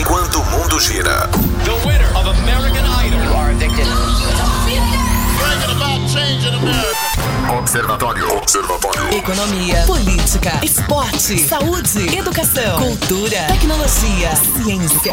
enquanto o mundo gira. The winner of American Idol. You are addicted. Bringing about change in America. Observatório. Observatório. Economia, política, esporte, saúde, educação, cultura, tecnologia, ciência.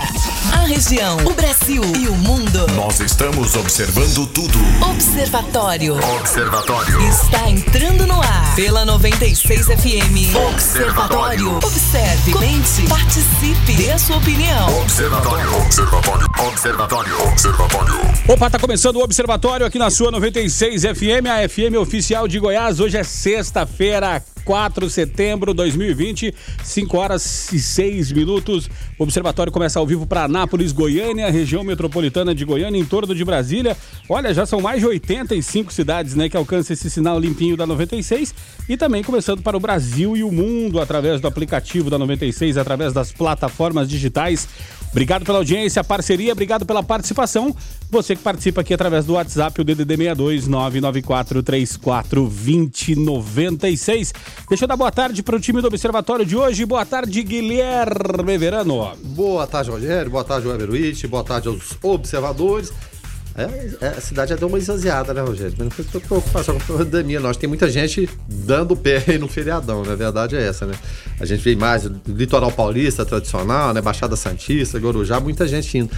A região, o Brasil e o mundo. Nós estamos observando tudo. Observatório Observatório. está entrando no ar pela 96 FM. Observatório. Observe, comente, participe, dê a sua opinião. Observatório. Observatório. Observatório. Observatório. Opa, tá começando o Observatório aqui na sua 96 FM, a FM oficial de Goiás. Hoje é sexta-feira, 4 de setembro de 2020, 5 horas e 6 minutos. O Observatório começa ao vivo para Anápolis, Goiânia, região metropolitana de Goiânia, em torno de Brasília. Olha, já são mais de 85 cidades, né, que alcançam esse sinal limpinho da 96 e também começando para o Brasil e o mundo através do aplicativo da 96, através das plataformas digitais. Obrigado pela audiência, parceria, obrigado pela participação. Você que participa aqui através do WhatsApp, o DDD 62 994 34 2096. Deixa eu dar boa tarde para o time do Observatório de hoje. Boa tarde, Guilherme Verano. Boa tarde, Rogério. Boa tarde, Weber Witt. Boa tarde aos observadores. É, é, a cidade já deu uma exagerada, né, Rogério? Mas não foi por preocupação com a pandemia, nós. Tem muita gente dando pé aí no feriadão, né? A verdade é essa, né? A gente vê mais litoral paulista tradicional, né? Baixada Santista, Gorujá, muita gente indo.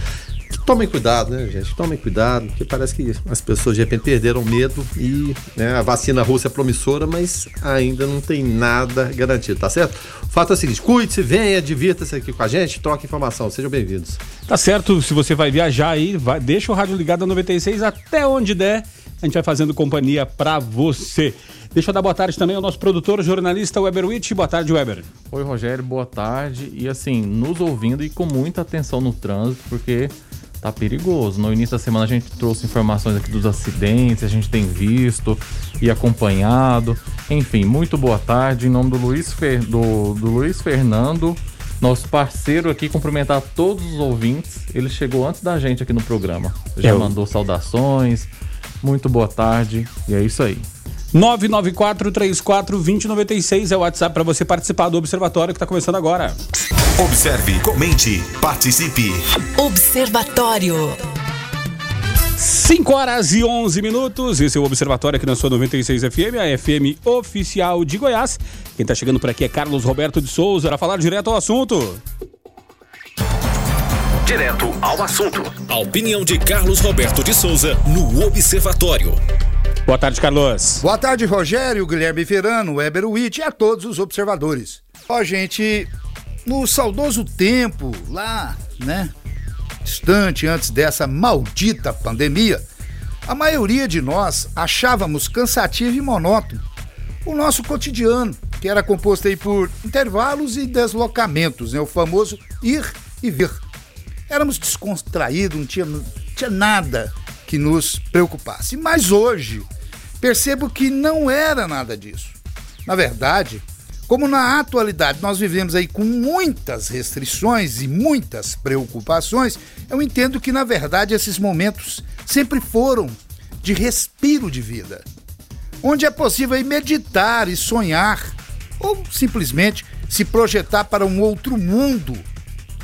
Tomem cuidado, né, gente? Tomem cuidado, porque parece que as pessoas de repente perderam medo e né, a vacina russa é promissora, mas ainda não tem nada garantido, tá certo? O fato é o seguinte: cuide-se, venha, divirta-se aqui com a gente, troque informação, sejam bem-vindos. Tá certo, se você vai viajar aí, vai- deixa o rádio ligado na 96 até onde der. A gente vai fazendo companhia pra você. Deixa eu dar boa tarde também ao nosso produtor, jornalista Weber Witt. Boa tarde, Weber. Oi, Rogério, boa tarde. E assim, nos ouvindo e com muita atenção no trânsito, porque tá perigoso. No início da semana a gente trouxe informações aqui dos acidentes, a gente tem visto e acompanhado. Enfim, muito boa tarde. Em nome do Luiz, Fer- do, do Luiz Fernando, nosso parceiro aqui, cumprimentar todos os ouvintes. Ele chegou antes da gente aqui no programa. Já o- mandou saudações. Muito boa tarde. E é isso aí. 994-34-2096 é o WhatsApp para você participar do Observatório que está começando agora. Observe, comente, participe. Observatório. 5 horas e 11 minutos. Esse é o Observatório aqui na sua 96 FM, a FM oficial de Goiás. Quem está chegando por aqui é Carlos Roberto de Souza para falar direto ao assunto. Direto ao assunto. A opinião de Carlos Roberto de Souza no Observatório. Boa tarde, Carlos. Boa tarde, Rogério, Guilherme Verano, Weber Witt e a todos os observadores. Ó, gente, no saudoso tempo, lá, né, distante antes dessa maldita pandemia, a maioria de nós achávamos cansativo e monótono o nosso cotidiano, que era composto aí por intervalos e deslocamentos, né, o famoso ir e vir. Éramos descontraídos, não tinha, não tinha nada que nos preocupasse. Mas hoje, percebo que não era nada disso. Na verdade, como na atualidade nós vivemos aí com muitas restrições e muitas preocupações, eu entendo que na verdade esses momentos sempre foram de respiro de vida, onde é possível meditar e sonhar ou simplesmente se projetar para um outro mundo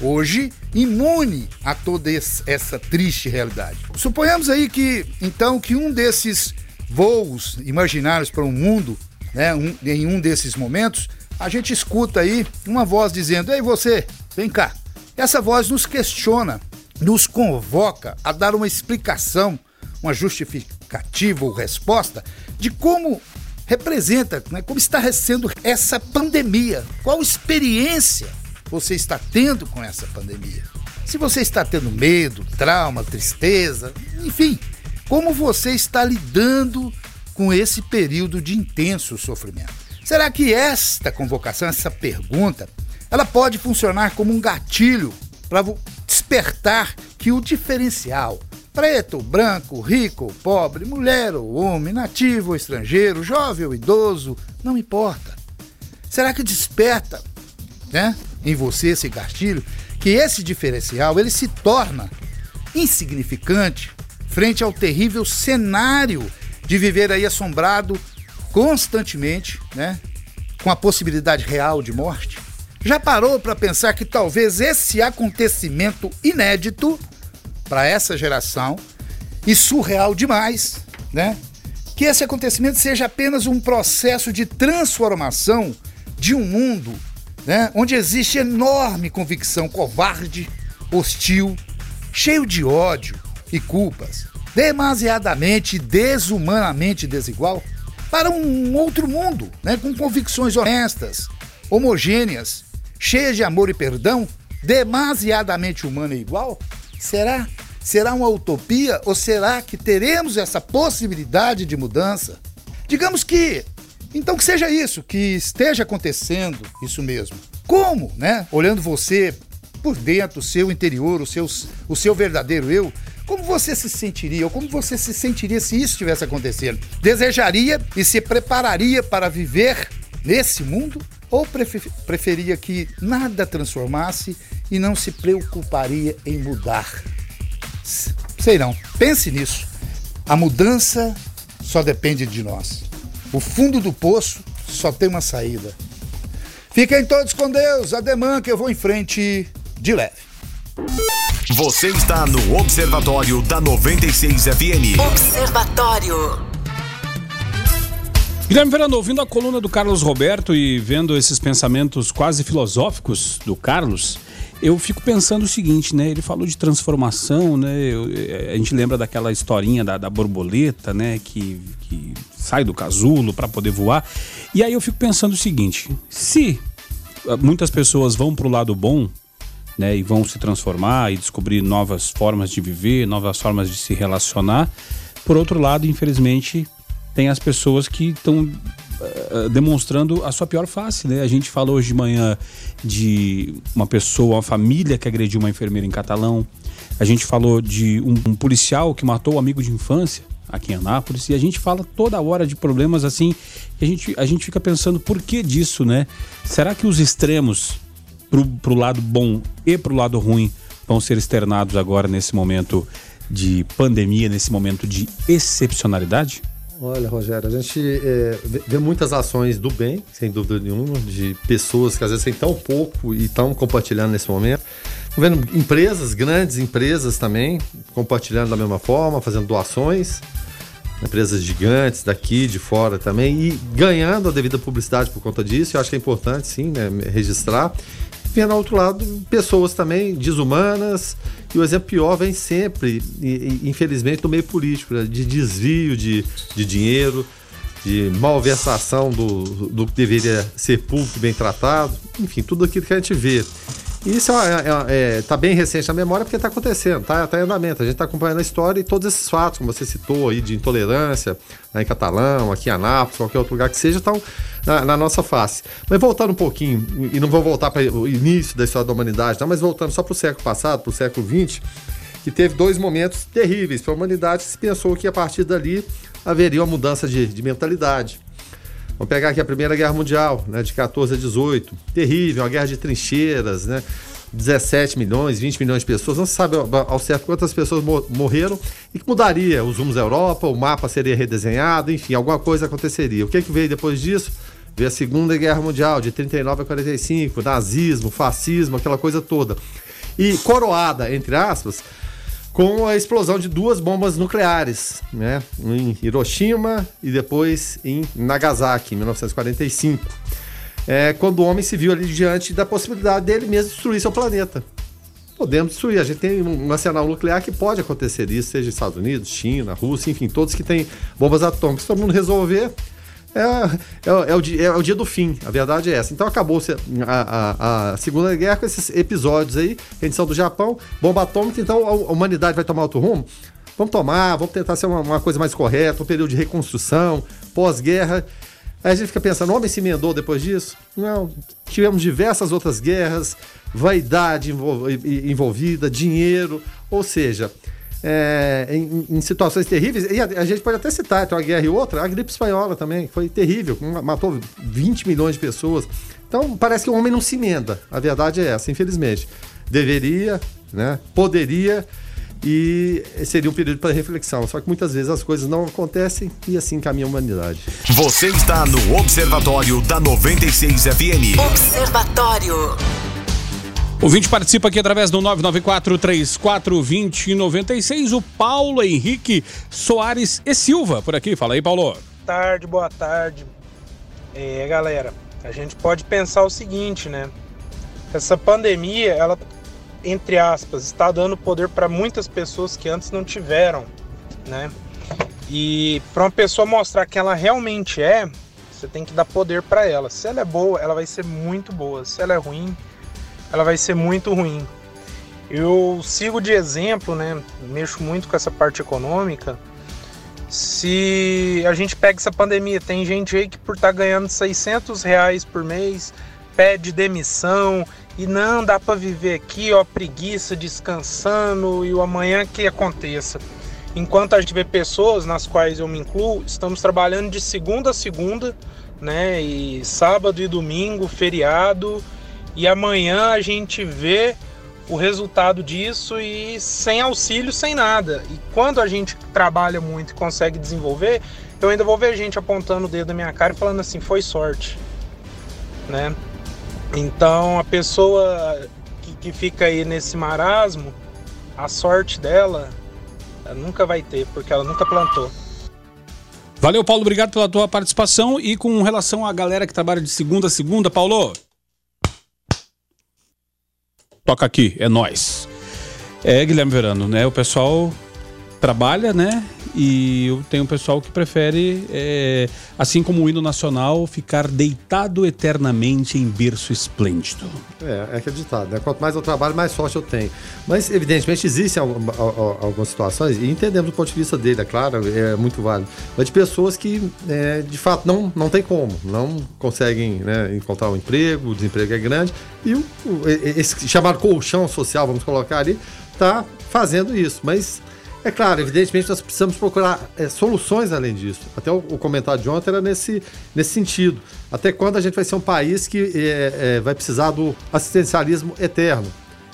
hoje imune a toda es- essa triste realidade. Suponhamos aí que, então, que um desses voos imaginários para o mundo, né, um- em um desses momentos, a gente escuta aí uma voz dizendo: Ei, você, vem cá. Essa voz nos questiona, nos convoca a dar uma explicação, uma justificativa ou resposta de como representa, né, como está sendo essa pandemia, qual experiência você está tendo com essa pandemia. Se você está tendo medo, trauma, tristeza, enfim, como você está lidando com esse período de intenso sofrimento. Será que esta convocação, essa pergunta, ela pode funcionar como um gatilho para despertar que o diferencial, preto, branco, rico pobre, mulher ou homem, nativo ou estrangeiro, jovem ou idoso, não importa. Será que desperta, né, em você esse gatilho, que esse diferencial ele se torna insignificante frente ao terrível cenário de viver aí assombrado constantemente, né, com a possibilidade real de morte? Já parou para pensar que talvez esse acontecimento inédito para essa geração e surreal demais, né? Que esse acontecimento seja apenas um processo de transformação de um mundo, né, onde existe enorme convicção covarde, hostil, cheio de ódio e culpas, demasiadamente desumanamente desigual, para um outro mundo, né, com convicções honestas, homogêneas, cheias de amor e perdão, demasiadamente humana e igual? Será? Será uma utopia ou será que teremos essa possibilidade de mudança? Digamos que então que seja isso, que esteja acontecendo isso mesmo. Como, né? Olhando você por dentro, o seu interior, o seu, o seu verdadeiro eu, como você se sentiria, ou como você se sentiria se isso estivesse acontecendo? Desejaria e se prepararia para viver nesse mundo? Ou preferia que nada transformasse e não se preocuparia em mudar? Sei não, pense nisso. A mudança só depende de nós. O fundo do poço só tem uma saída. Fiquem todos com Deus, ademã que eu vou em frente de leve. Você está no Observatório da 96 FM. Observatório. Guilherme Verano, ouvindo a coluna do Carlos Roberto e vendo esses pensamentos quase filosóficos do Carlos, eu fico pensando o seguinte, né? Ele falou de transformação, né? Eu, eh, a gente lembra daquela historinha da, da borboleta, né? Que, que sai do casulo para poder voar. E aí eu fico pensando o seguinte: se ah, muitas pessoas vão para o lado bom, né? E vão se transformar e descobrir novas formas de viver, novas formas de se relacionar. Por outro lado, infelizmente, tem as pessoas que estão uh, demonstrando a sua pior face, né? A gente falou hoje de manhã de uma pessoa, uma família que agrediu uma enfermeira em Catalão. A gente falou de um, um policial que matou um amigo de infância aqui em Anápolis. E a gente fala toda hora de problemas assim. A gente, a gente fica pensando por que disso, né? Será que os extremos pro, pro lado bom e pro lado ruim vão ser externados agora nesse momento de pandemia, nesse momento de excepcionalidade? Olha, Rogério, a gente é, vê muitas ações do bem, sem dúvida nenhuma, de pessoas que às vezes têm tão pouco e estão compartilhando nesse momento. Estou vendo empresas, grandes empresas também, compartilhando da mesma forma, fazendo doações, empresas gigantes daqui, de fora também, e ganhando a devida publicidade por conta disso. Eu acho que é importante, sim, né, registrar vendo ao outro lado pessoas também desumanas, e o exemplo pior vem sempre, e, e, infelizmente, do meio político, né? de desvio de, de dinheiro, de malversação do, do que deveria ser público bem tratado, enfim, tudo aquilo que a gente vê. Isso está é, é, é, tá bem recente na memória porque está acontecendo, está tá em andamento. A gente está acompanhando a história e todos esses fatos, como você citou aí, de intolerância né, em Catalão, aqui em Anápolis, qualquer outro lugar que seja, estão na, na, nossa face. Mas voltando um pouquinho, e não vou voltar para o início da história da humanidade, não, mas voltando só para o século passado, para o século XX, que teve dois momentos terríveis para a humanidade, se pensou que a partir dali haveria uma mudança de, de mentalidade. Vamos pegar aqui a Primeira Guerra Mundial, né, de 14 a 18. Terrível, uma guerra de trincheiras, né? 17 milhões, 20 milhões de pessoas, não se sabe ao certo quantas pessoas morreram e que mudaria os rumos da Europa, o mapa seria redesenhado, enfim, alguma coisa aconteceria. O que, é que veio depois disso? Veio a Segunda Guerra Mundial, de 39 a 45, nazismo, fascismo, aquela coisa toda. E coroada, entre aspas, com a explosão de duas bombas nucleares, né? Em Hiroshima e depois em Nagasaki, em 1945. É, quando o homem se viu ali diante da possibilidade dele mesmo destruir seu planeta. Podemos destruir. A gente tem um arsenal nuclear que pode acontecer isso, seja Estados Unidos, China, Rússia, enfim, todos que têm bombas atômicas. Se todo mundo resolver, é, é, é, o, dia, é o dia do fim, a verdade é essa. Então acabou a, a, a Segunda Guerra com esses episódios aí, rendição do Japão, bomba atômica, então a, humanidade vai tomar outro rumo? Vamos tomar, vamos tentar ser uma, uma coisa mais correta, um período de reconstrução, pós-guerra. Aí a gente fica pensando, o homem se emendou depois disso? Não, tivemos diversas outras guerras, vaidade envolvida, dinheiro, ou seja, é, em, em, situações terríveis. E a, a, gente pode até citar, então, a guerra e outra, a gripe espanhola também, foi terrível, matou 20 milhões de pessoas. Então, parece que o homem não se emenda. A verdade é essa, infelizmente. Deveria, né, poderia e seria um período para reflexão. Só que muitas vezes as coisas não acontecem e assim caminha a humanidade. Você está no Observatório da 96 FM. Observatório. O 20 participa aqui através do 994-34-2096. O Paulo Henrique Soares e Silva por aqui. Fala aí, Paulo. Boa tarde, boa tarde. É, galera, a gente pode pensar o seguinte, né? Essa pandemia, ela, entre aspas, está dando poder para muitas pessoas que antes não tiveram, né? E para uma pessoa mostrar que ela realmente é, você tem que dar poder para ela. Se ela é boa, ela vai ser muito boa. Se ela é ruim, ela vai ser muito ruim. Eu sigo de exemplo, né? Mexo muito com essa parte econômica. Se a gente pega essa pandemia, tem gente aí que por estar tá ganhando 600 reais por mês pede demissão e não dá para viver aqui, ó, preguiça, descansando e o amanhã que aconteça. Enquanto a gente vê pessoas, nas quais eu me incluo, estamos trabalhando de segunda a segunda, né? E sábado e domingo, feriado, e amanhã a gente vê o resultado disso e sem auxílio, sem nada. E quando a gente trabalha muito e consegue desenvolver, eu ainda vou ver gente apontando o dedo na minha cara e falando assim: foi sorte, né? Então a pessoa que, que fica aí nesse marasmo, a sorte dela nunca vai ter, porque ela nunca plantou. Valeu, Paulo, obrigado pela tua participação. E com relação à galera que trabalha de segunda a segunda, Paulo, toca aqui, é nós. É, Guilherme Verano, né? O pessoal trabalha, né? E eu tenho um pessoal que prefere, é, assim como o hino nacional, ficar deitado eternamente em berço esplêndido. É, é acreditado, né? Quanto mais eu trabalho, mais sorte eu tenho. Mas, evidentemente, existem algumas situações, e entendemos do ponto de vista dele, é claro, é muito válido, mas de pessoas que, é, de fato, não, não tem como, não conseguem né, encontrar um emprego, o desemprego é grande, e o, esse chamado colchão social, vamos colocar ali, está fazendo isso. Mas é claro, evidentemente nós precisamos procurar é, soluções além disso. Até o, o, comentário de ontem era nesse, nesse sentido. Até quando a gente vai ser um país que é, é, vai precisar do assistencialismo eterno?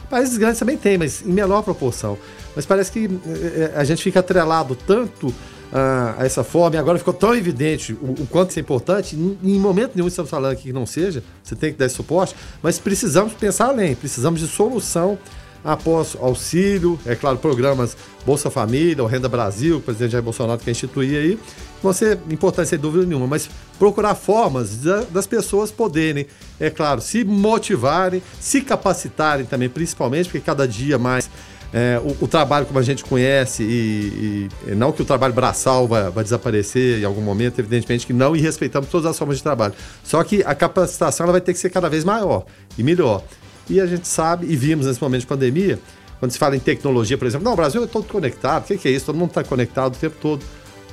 Países grandes também tem, mas em menor proporção. Mas parece que é, é, a gente fica atrelado tanto a, a essa forma, e agora ficou tão evidente o, o, quanto isso é importante. Em, em momento nenhum estamos falando aqui que não seja, você tem que dar esse suporte, mas precisamos pensar além, precisamos de solução após auxílio, é claro, programas Bolsa Família, o Renda Brasil, o presidente Jair Bolsonaro quer instituir aí, vão ser importantes sem dúvida nenhuma, mas procurar formas das pessoas poderem, é claro, se motivarem, se capacitarem também, principalmente, porque cada dia mais é, o, o, trabalho como a gente conhece e, e não que o trabalho braçal vai, vai, desaparecer em algum momento, evidentemente que não, e respeitamos todas as formas de trabalho. Só que a capacitação ela vai ter que ser cada vez maior e melhor. E a gente sabe, e vimos nesse momento de pandemia, quando se fala em tecnologia, por exemplo, não, o Brasil é todo conectado, o que, que é isso? Todo mundo está conectado o tempo todo.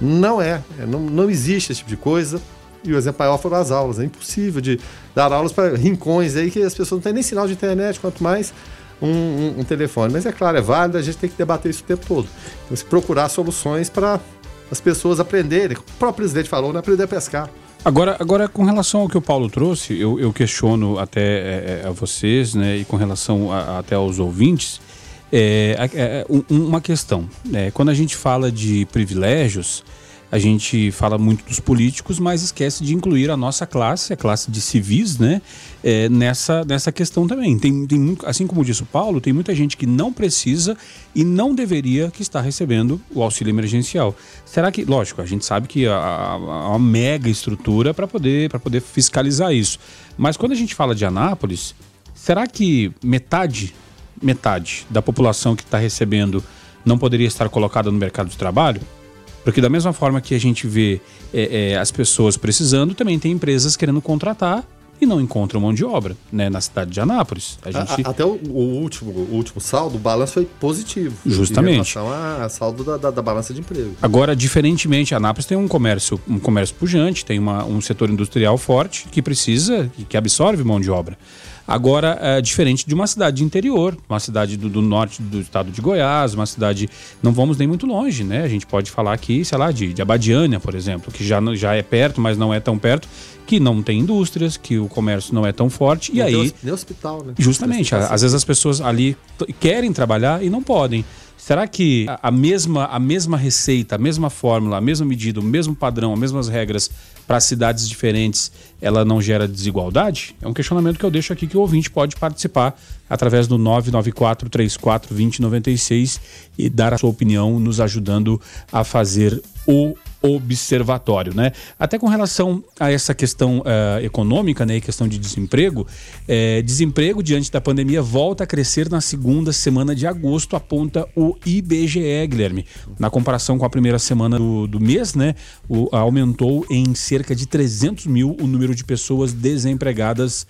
Não é, é, não, não existe esse tipo de coisa. E o exemplo maior foram as aulas. É impossível de dar aulas para rincões aí que as pessoas não têm nem sinal de internet, quanto mais um, um, um, telefone. Mas é claro, é válido, a gente tem que debater isso o tempo todo. Então, se procurar soluções para as pessoas aprenderem. O próprio presidente falou, né? Aprender a pescar. Agora, agora, com relação ao que o Paulo trouxe, eu, eu questiono até é, é a vocês, né, e com relação a, até aos ouvintes, é, é, uma questão. Né, quando a gente fala de privilégios, a gente fala muito dos políticos, mas esquece de incluir a nossa classe, a classe de civis, né? É, nessa, nessa questão também. Tem, tem assim como disse o Paulo, tem muita gente que não precisa e não deveria que está recebendo o auxílio emergencial. Será que, lógico, a gente sabe que há uma mega estrutura para poder, poder fiscalizar isso. Mas quando a gente fala de Anápolis, será que metade, metade da população que está recebendo não poderia estar colocada no mercado de trabalho? Porque da mesma forma que a gente vê é, é, as pessoas precisando, também tem empresas querendo contratar e não encontram mão de obra, né? Na cidade de Anápolis. A gente... a, até o, o, último, o último saldo, o balanço foi positivo. Justamente. Em relação a, saldo da, da, da, balança de emprego. Agora, diferentemente, Anápolis tem um comércio, um comércio pujante, tem uma, um setor industrial forte que precisa, que absorve mão de obra. Agora, é diferente de uma cidade de interior, uma cidade do, do, norte do estado de Goiás, uma cidade. Não vamos nem muito longe, né? A gente pode falar aqui, sei lá, de, de Abadiânia, por exemplo, que já, já é perto, mas não é tão perto, que não tem indústrias, que o comércio não é tão forte. E, aí. Nem hospital, né? Justamente. Às vezes as pessoas ali querem trabalhar e não podem. Será que a, mesma, a mesma receita, a mesma fórmula, a mesma medida, o mesmo padrão, as mesmas regras para cidades diferentes, ela não gera desigualdade? É um questionamento que eu deixo aqui que o ouvinte pode participar através do 994 34 2096 e dar a sua opinião, nos ajudando a fazer o observatório, né? Até com relação a essa questão uh, econômica, né, e questão de desemprego, eh, desemprego diante da pandemia volta a crescer na segunda semana de agosto, aponta o IBGE, Guilherme. Na comparação com a primeira semana do, do mês, né, o, aumentou em cerca de 300 mil o número de pessoas desempregadas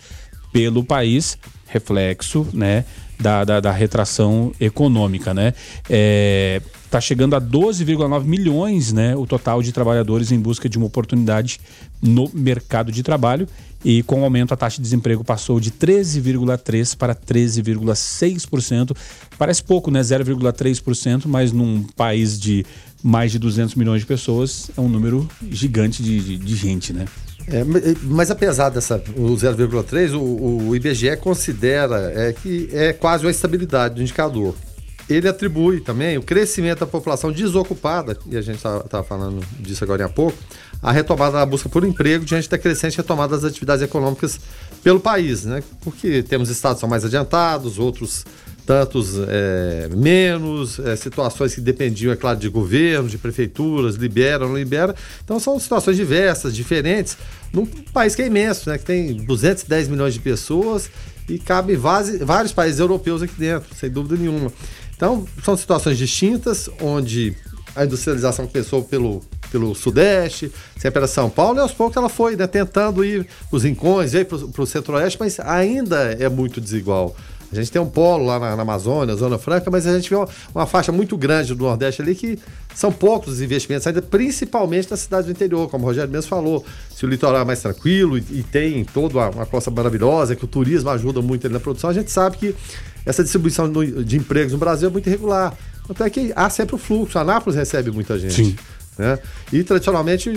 pelo país, reflexo, né, da, da, da retração econômica, né? É, está chegando a 12,9 milhões, né, o total de trabalhadores em busca de uma oportunidade no mercado de trabalho. E com o aumento, a taxa de desemprego passou de 13,3% para 13,6%. Parece pouco, né? 0,3%, mas num país de mais de 200 milhões de pessoas, é um número gigante de, de, de gente, né? É, mas apesar dessa o 0,3, o, o IBGE considera é, que é quase uma estabilidade do indicador. Ele atribui também o crescimento da população desocupada, e a gente estava falando disso agora há pouco, a retomada da busca por emprego diante da crescente retomada das atividades econômicas pelo país, né? Porque temos estados que são mais adiantados, outros tantos é, menos, é, situações que dependiam, é claro, de governo, de prefeituras, libera ou não libera. Então são situações diversas, diferentes, num país que é imenso, né, que tem 210 milhões de pessoas e cabe vários, vários países europeus aqui dentro, sem dúvida nenhuma. Então são situações distintas, onde a industrialização começou pelo, pelo Sudeste, sempre era São Paulo, e aos poucos ela foi né, tentando ir para os rincões, para o Centro-Oeste, mas ainda é muito desigual. A gente tem um polo lá na, na Amazônia, Zona Franca, mas a gente vê uma, uma, faixa muito grande do Nordeste ali que são poucos os investimentos, ainda principalmente nas cidades do interior, como o Rogério mesmo falou. Se o litoral é mais tranquilo e, e tem toda uma, uma, costa maravilhosa, que o turismo ajuda muito ali na produção, a gente sabe que essa distribuição de empregos no Brasil é muito irregular. Até que há sempre o fluxo. A Anápolis recebe muita gente. Sim. Né? E tradicionalmente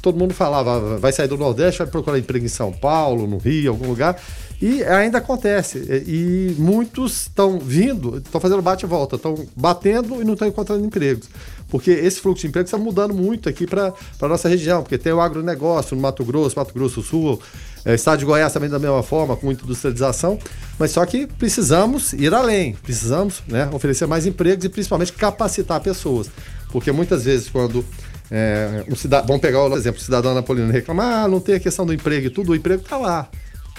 todo mundo falava, vai sair do Nordeste, vai procurar emprego em São Paulo, no Rio, algum lugar. E ainda acontece. E muitos estão vindo, estão fazendo bate e volta, estão batendo e não estão encontrando empregos. Porque esse fluxo de empregos está mudando muito aqui para a nossa região, porque tem o agronegócio no Mato Grosso, Mato Grosso do Sul, é, Estado de Goiás também da mesma forma, com muita industrialização. Mas só que precisamos ir além, precisamos né, oferecer mais empregos e principalmente capacitar pessoas. Porque muitas vezes, quando é, um cidadão, vamos pegar o exemplo, o cidadão napolino reclama, ah, não tem a questão do emprego e tudo, o emprego está lá.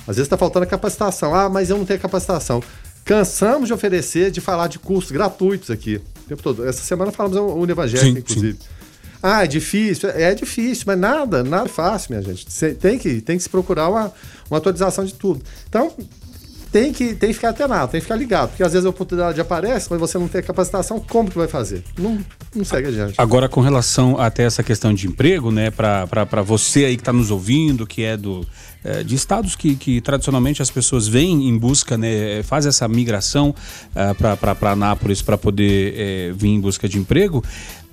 Às vezes está faltando a capacitação. Ah, mas eu não tenho capacitação. Cansamos de oferecer, de falar de cursos gratuitos aqui. O tempo todo. Essa semana falamos o Evangelho, inclusive. Sim. Ah, é difícil. É difícil, mas nada, nada é fácil, minha gente. Cê tem que, tem que se procurar uma, uma atualização de tudo. Então, tem que, tem que ficar atenado, tem que ficar ligado. Porque às vezes a oportunidade aparece, mas você não tem a capacitação, como que vai fazer? Não, não segue adiante. Agora, com relação até essa questão de emprego, né, para você aí que está nos ouvindo, que é do é, de estados que, que tradicionalmente as pessoas vêm em busca, né, faz essa migração uh, para Anápolis para poder é, vir em busca de emprego,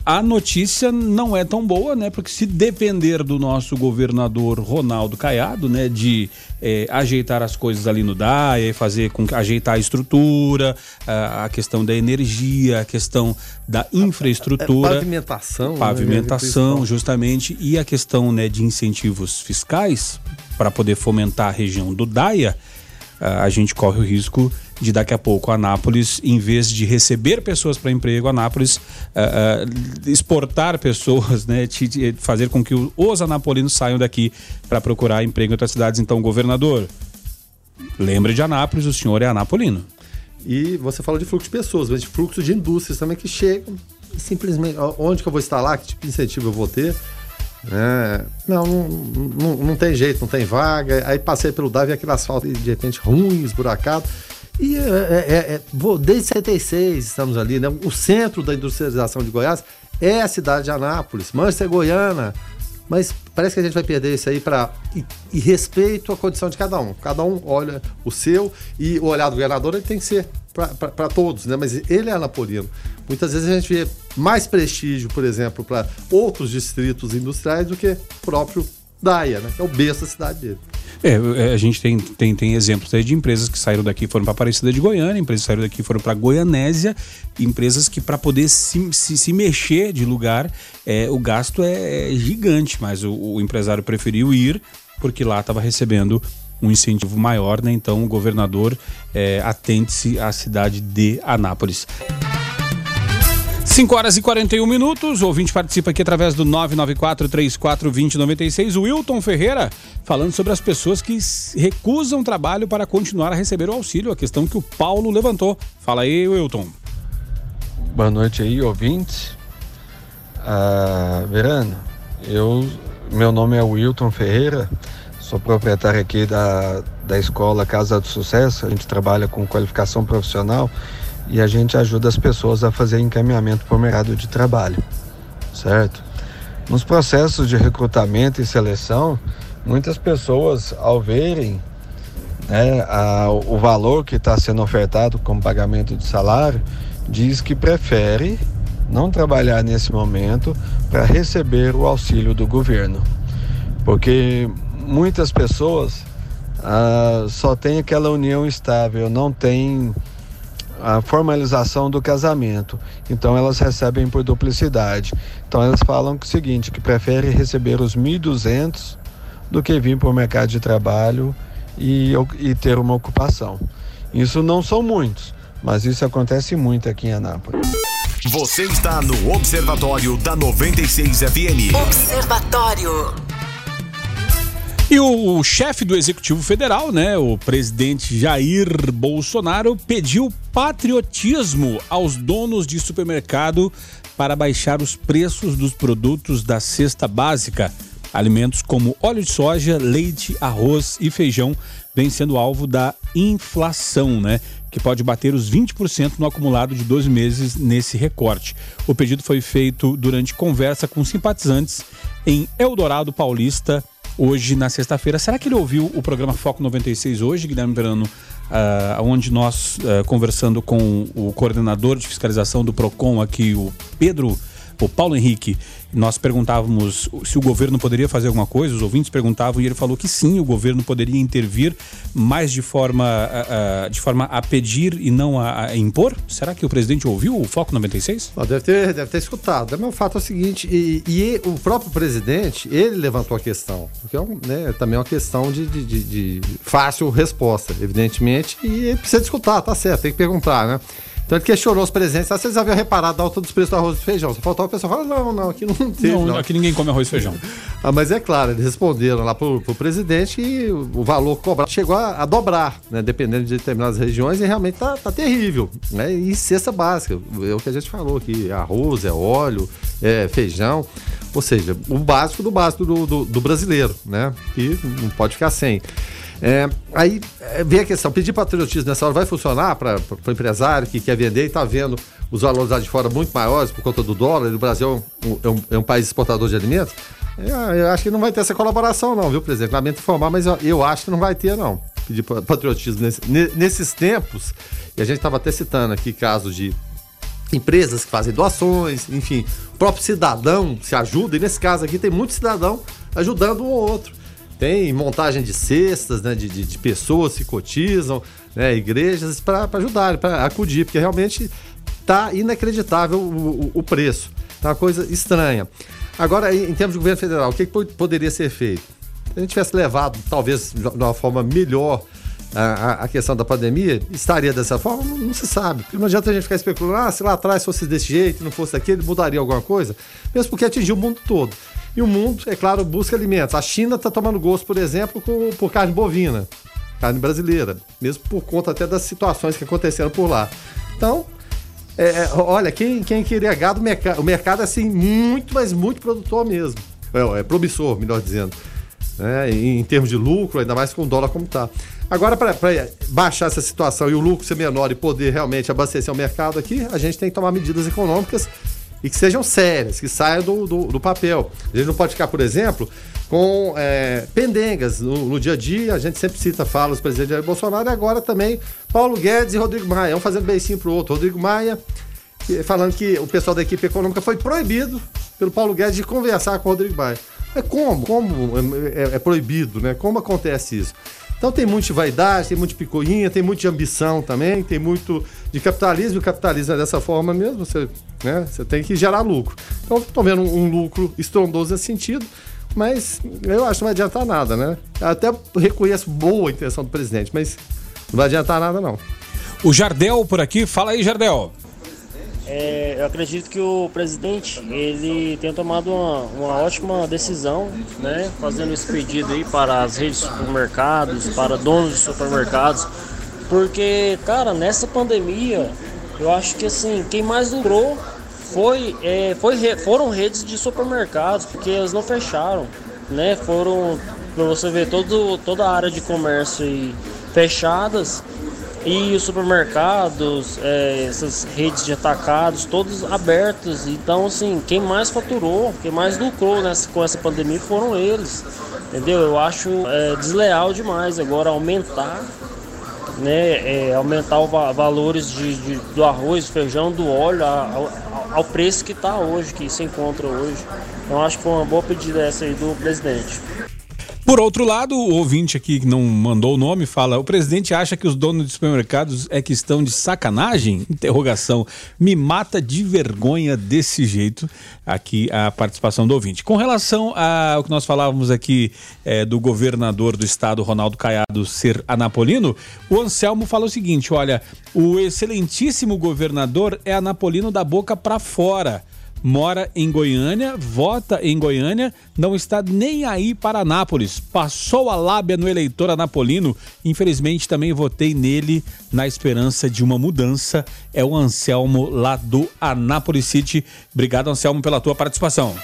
a notícia não é tão boa, né? Porque se depender do nosso governador Ronaldo Caiado, né, de é, ajeitar as coisas ali no DAE, fazer com ajeitar a estrutura, a, a questão da energia, a questão da infraestrutura, é, pavimentação, pavimentação, né, justamente, e a questão né, de incentivos fiscais para poder fomentar a região do DAIA, a gente corre o risco de daqui a pouco Anápolis, em vez de receber pessoas para emprego, Anápolis uh, uh, exportar pessoas, né, fazer com que os anapolinos saiam daqui para procurar emprego em outras cidades. Então, governador, lembre de Anápolis, o senhor é anapolino. E você falou de fluxo de pessoas, mas de fluxo de indústrias também que chegam simplesmente onde que eu vou instalar, que tipo de incentivo eu vou ter. É, não, não, não, não, tem jeito, não tem vaga. Aí passei pelo DAV e aquele asfalto de repente ruim, esburacado. E é, é, é, desde 76 estamos ali, né? O centro da industrialização de Goiás é a cidade de Anápolis, Manchester Goiânia. Mas parece que a gente vai perder isso aí para e, e, respeito à condição de cada um. Cada um olha o seu e o olhar do governador ele tem que ser para todos, né? Mas ele é anapolino. Muitas vezes a gente vê mais prestígio, por exemplo, para outros distritos industriais do que próprio Daia, né? Que é o berço da cidade dele. É, é, a gente tem, tem, tem exemplos aí de empresas que saíram daqui e foram para Aparecida de Goiânia, empresas que saíram daqui e foram para Goianésia, empresas que para poder se, se, se, mexer de lugar, é, o gasto é, é gigante, mas o, o empresário preferiu ir porque lá estava recebendo um incentivo maior, né? Então o governador é, atente-se à cidade de Anápolis. 5 horas e 41 minutos. O ouvinte participa aqui através do 994-34-2096. O Wilton Ferreira falando sobre as pessoas que recusam trabalho para continuar a receber o auxílio. A questão que o Paulo levantou. Fala aí, Wilton. Boa noite aí, ouvintes. Ah, Verano, eu, meu nome é Wilton Ferreira, sou proprietário aqui da, da escola Casa do Sucesso. A gente trabalha com qualificação profissional e a gente ajuda as pessoas a fazer encaminhamento para o mercado de trabalho, certo? Nos processos de recrutamento e seleção, muitas pessoas, ao verem né, a, o valor que está sendo ofertado como pagamento de salário, diz que prefere não trabalhar nesse momento para receber o auxílio do governo, porque muitas pessoas ah, só têm aquela união estável, não tem a formalização do casamento. Então elas recebem por duplicidade. Então elas falam que o seguinte, que preferem receber os 1.200 do que vir para o mercado de trabalho e, e ter uma ocupação. Isso não são muitos, mas isso acontece muito aqui em Anápolis. Você está no Observatório da 96 FM. Observatório. E o, o chefe do Executivo Federal, né, o presidente Jair Bolsonaro, pediu patriotismo aos donos de supermercado para baixar os preços dos produtos da cesta básica. Alimentos como óleo de soja, leite, arroz e feijão vêm sendo alvo da inflação, né? Que pode bater os 20% no acumulado de 12 meses nesse recorte. O pedido foi feito durante conversa com simpatizantes em Eldorado Paulista hoje na sexta-feira. Será que ele ouviu o programa Foco 96 hoje, Guilherme Verano, uh, onde nós, uh, conversando com o coordenador de fiscalização do PROCON aqui, o Pedro, o Paulo Henrique, nós perguntávamos se o governo poderia fazer alguma coisa, os ouvintes perguntavam e ele falou que sim, o governo poderia intervir, mais de forma, a, de forma a pedir e não a, a, impor. Será que o presidente ouviu o Foco 96? Deve ter, deve ter escutado. Mas o fato é o seguinte, e, e o próprio presidente, ele levantou a questão, porque é um, né, também é uma questão de, de, de, de fácil resposta, evidentemente, e precisa escutar, tá certo, tem que perguntar, né? Tanto que questionou os presentes. Ah, vocês haviam reparado a alta dos preços do arroz e feijão. Só faltava o pessoal falar, não, não, aqui não tem. Não, não, aqui ninguém come arroz e feijão. ah, mas é claro, eles responderam lá pro, pro presidente e o valor cobrado chegou a, a, dobrar, né? Dependendo de determinadas regiões, e realmente tá, tá terrível. Né? E cesta básica, é o que a gente falou aqui: arroz, é óleo, é feijão. Ou seja, o básico do básico do, do, do brasileiro, né? E não pode ficar sem. É, aí é, vem a questão, pedir patriotismo nessa hora vai funcionar para o empresário que quer vender e está vendo os valores lá de fora muito maiores por conta do dólar, e o Brasil é um, é é um país exportador de alimentos? É, eu acho que não vai ter essa colaboração não, viu, presidente? Lamento informar, mas eu, eu acho que não vai ter não, pedir patriotismo nesse, nesses tempos, e a gente estava até citando aqui casos de empresas que fazem doações, enfim, o próprio cidadão se ajuda, e nesse caso aqui tem muito cidadão ajudando um ou outro. Tem montagem de cestas, né, de, de, de pessoas que cotizam, né, igrejas, para ajudar, para acudir, porque realmente tá inacreditável o, o, o preço. Tá uma coisa estranha. Agora, em termos de governo federal, o que, que poderia ser feito? Se a gente tivesse levado, talvez, de uma forma melhor a, a, questão da pandemia, estaria dessa forma? Não, não, se sabe. Porque não adianta a gente ficar especulando, ah, se lá atrás fosse desse jeito, não fosse daquele, mudaria alguma coisa, mesmo porque atingiu o mundo todo. E o mundo, é claro, busca alimentos. A China está tomando gosto, por exemplo, com, por carne bovina, carne brasileira, mesmo por conta até das situações que aconteceram por lá. Então, é, é olha, quem, quem queria gado, o mercado é assim, muito, mas muito produtor mesmo. É, é promissor, melhor dizendo. Né? Em, em, termos de lucro, ainda mais com o dólar como está. Agora, para baixar essa situação e o lucro ser menor e poder realmente abastecer o mercado aqui, a gente tem que tomar medidas econômicas e que sejam sérias, que saiam do, do, do papel. A gente não pode ficar, por exemplo, com é, pendengas no, no, dia a dia. A gente sempre cita falas do presidente Jair Bolsonaro e agora também Paulo Guedes e Rodrigo Maia, um fazendo beicinho pro outro. Rodrigo Maia falando que o pessoal da equipe econômica foi proibido pelo Paulo Guedes de conversar com o Rodrigo Maia. É como? Como é, é proibido, né? Como acontece isso? Então tem muito de vaidade, tem muito de picuinha, tem muito de ambição também, tem muito de capitalismo. O capitalismo é dessa forma mesmo, você, né, você tem que gerar lucro. Então estou vendo um, um, lucro estrondoso nesse sentido, mas eu acho que não vai adiantar nada, né? Eu até reconheço boa intenção do presidente, mas não vai adiantar nada não. O Jardel por aqui, fala aí, Jardel. É, eu acredito que o presidente ele tem tomado uma, uma, ótima decisão, né, fazendo esse pedido aí para as redes de supermercados, para donos de supermercados, porque, cara, nessa pandemia, eu acho que assim quem mais lucrou foi, é, foi foram redes de supermercados, porque elas não fecharam, né, foram para você ver todo, toda a área de comércio aí fechadas e os supermercados, é, essas redes de atacados, todos abertos. Então, assim, quem mais faturou, quem mais lucrou nessa, com essa pandemia foram eles. Entendeu? Eu acho é, desleal demais agora aumentar, né? É, aumentar os valores de, de, do arroz, feijão, do óleo ao, ao preço que está hoje, que se encontra hoje. Então acho que foi uma boa pedida essa aí do presidente. Por outro lado, o ouvinte aqui que não mandou o nome fala: o presidente acha que os donos de supermercados é que estão de sacanagem? Interrogação. Me mata de vergonha desse jeito aqui a participação do ouvinte. Com relação ao que nós falávamos aqui é, do governador do estado, Ronaldo Caiado, ser anapolino, o Anselmo fala o seguinte: olha, o excelentíssimo governador é anapolino da boca para fora mora em Goiânia, vota em Goiânia, não está nem aí para Anápolis. Passou a lábia no eleitor anapolino. Infelizmente também votei nele na esperança de uma mudança. É o Anselmo lá do Anápolis City. Obrigado, Anselmo, pela tua participação.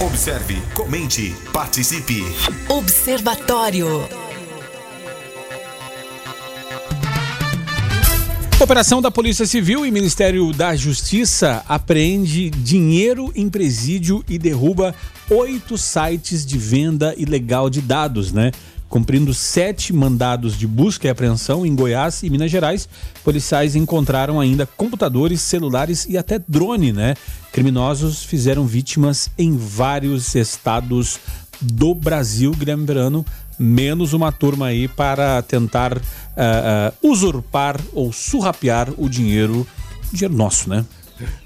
Observe, comente, participe. Observatório. Operação da Polícia Civil e Ministério da Justiça apreende dinheiro em presídio e derruba oito sites de venda ilegal de dados, né? Cumprindo sete mandados de busca e apreensão em Goiás e Minas Gerais, policiais encontraram ainda computadores, celulares e até drone, né? Criminosos fizeram vítimas em vários estados do Brasil, Guilherme Verano, menos uma turma aí para tentar uh, uh, usurpar ou surrapear o dinheiro, o dinheiro nosso, né?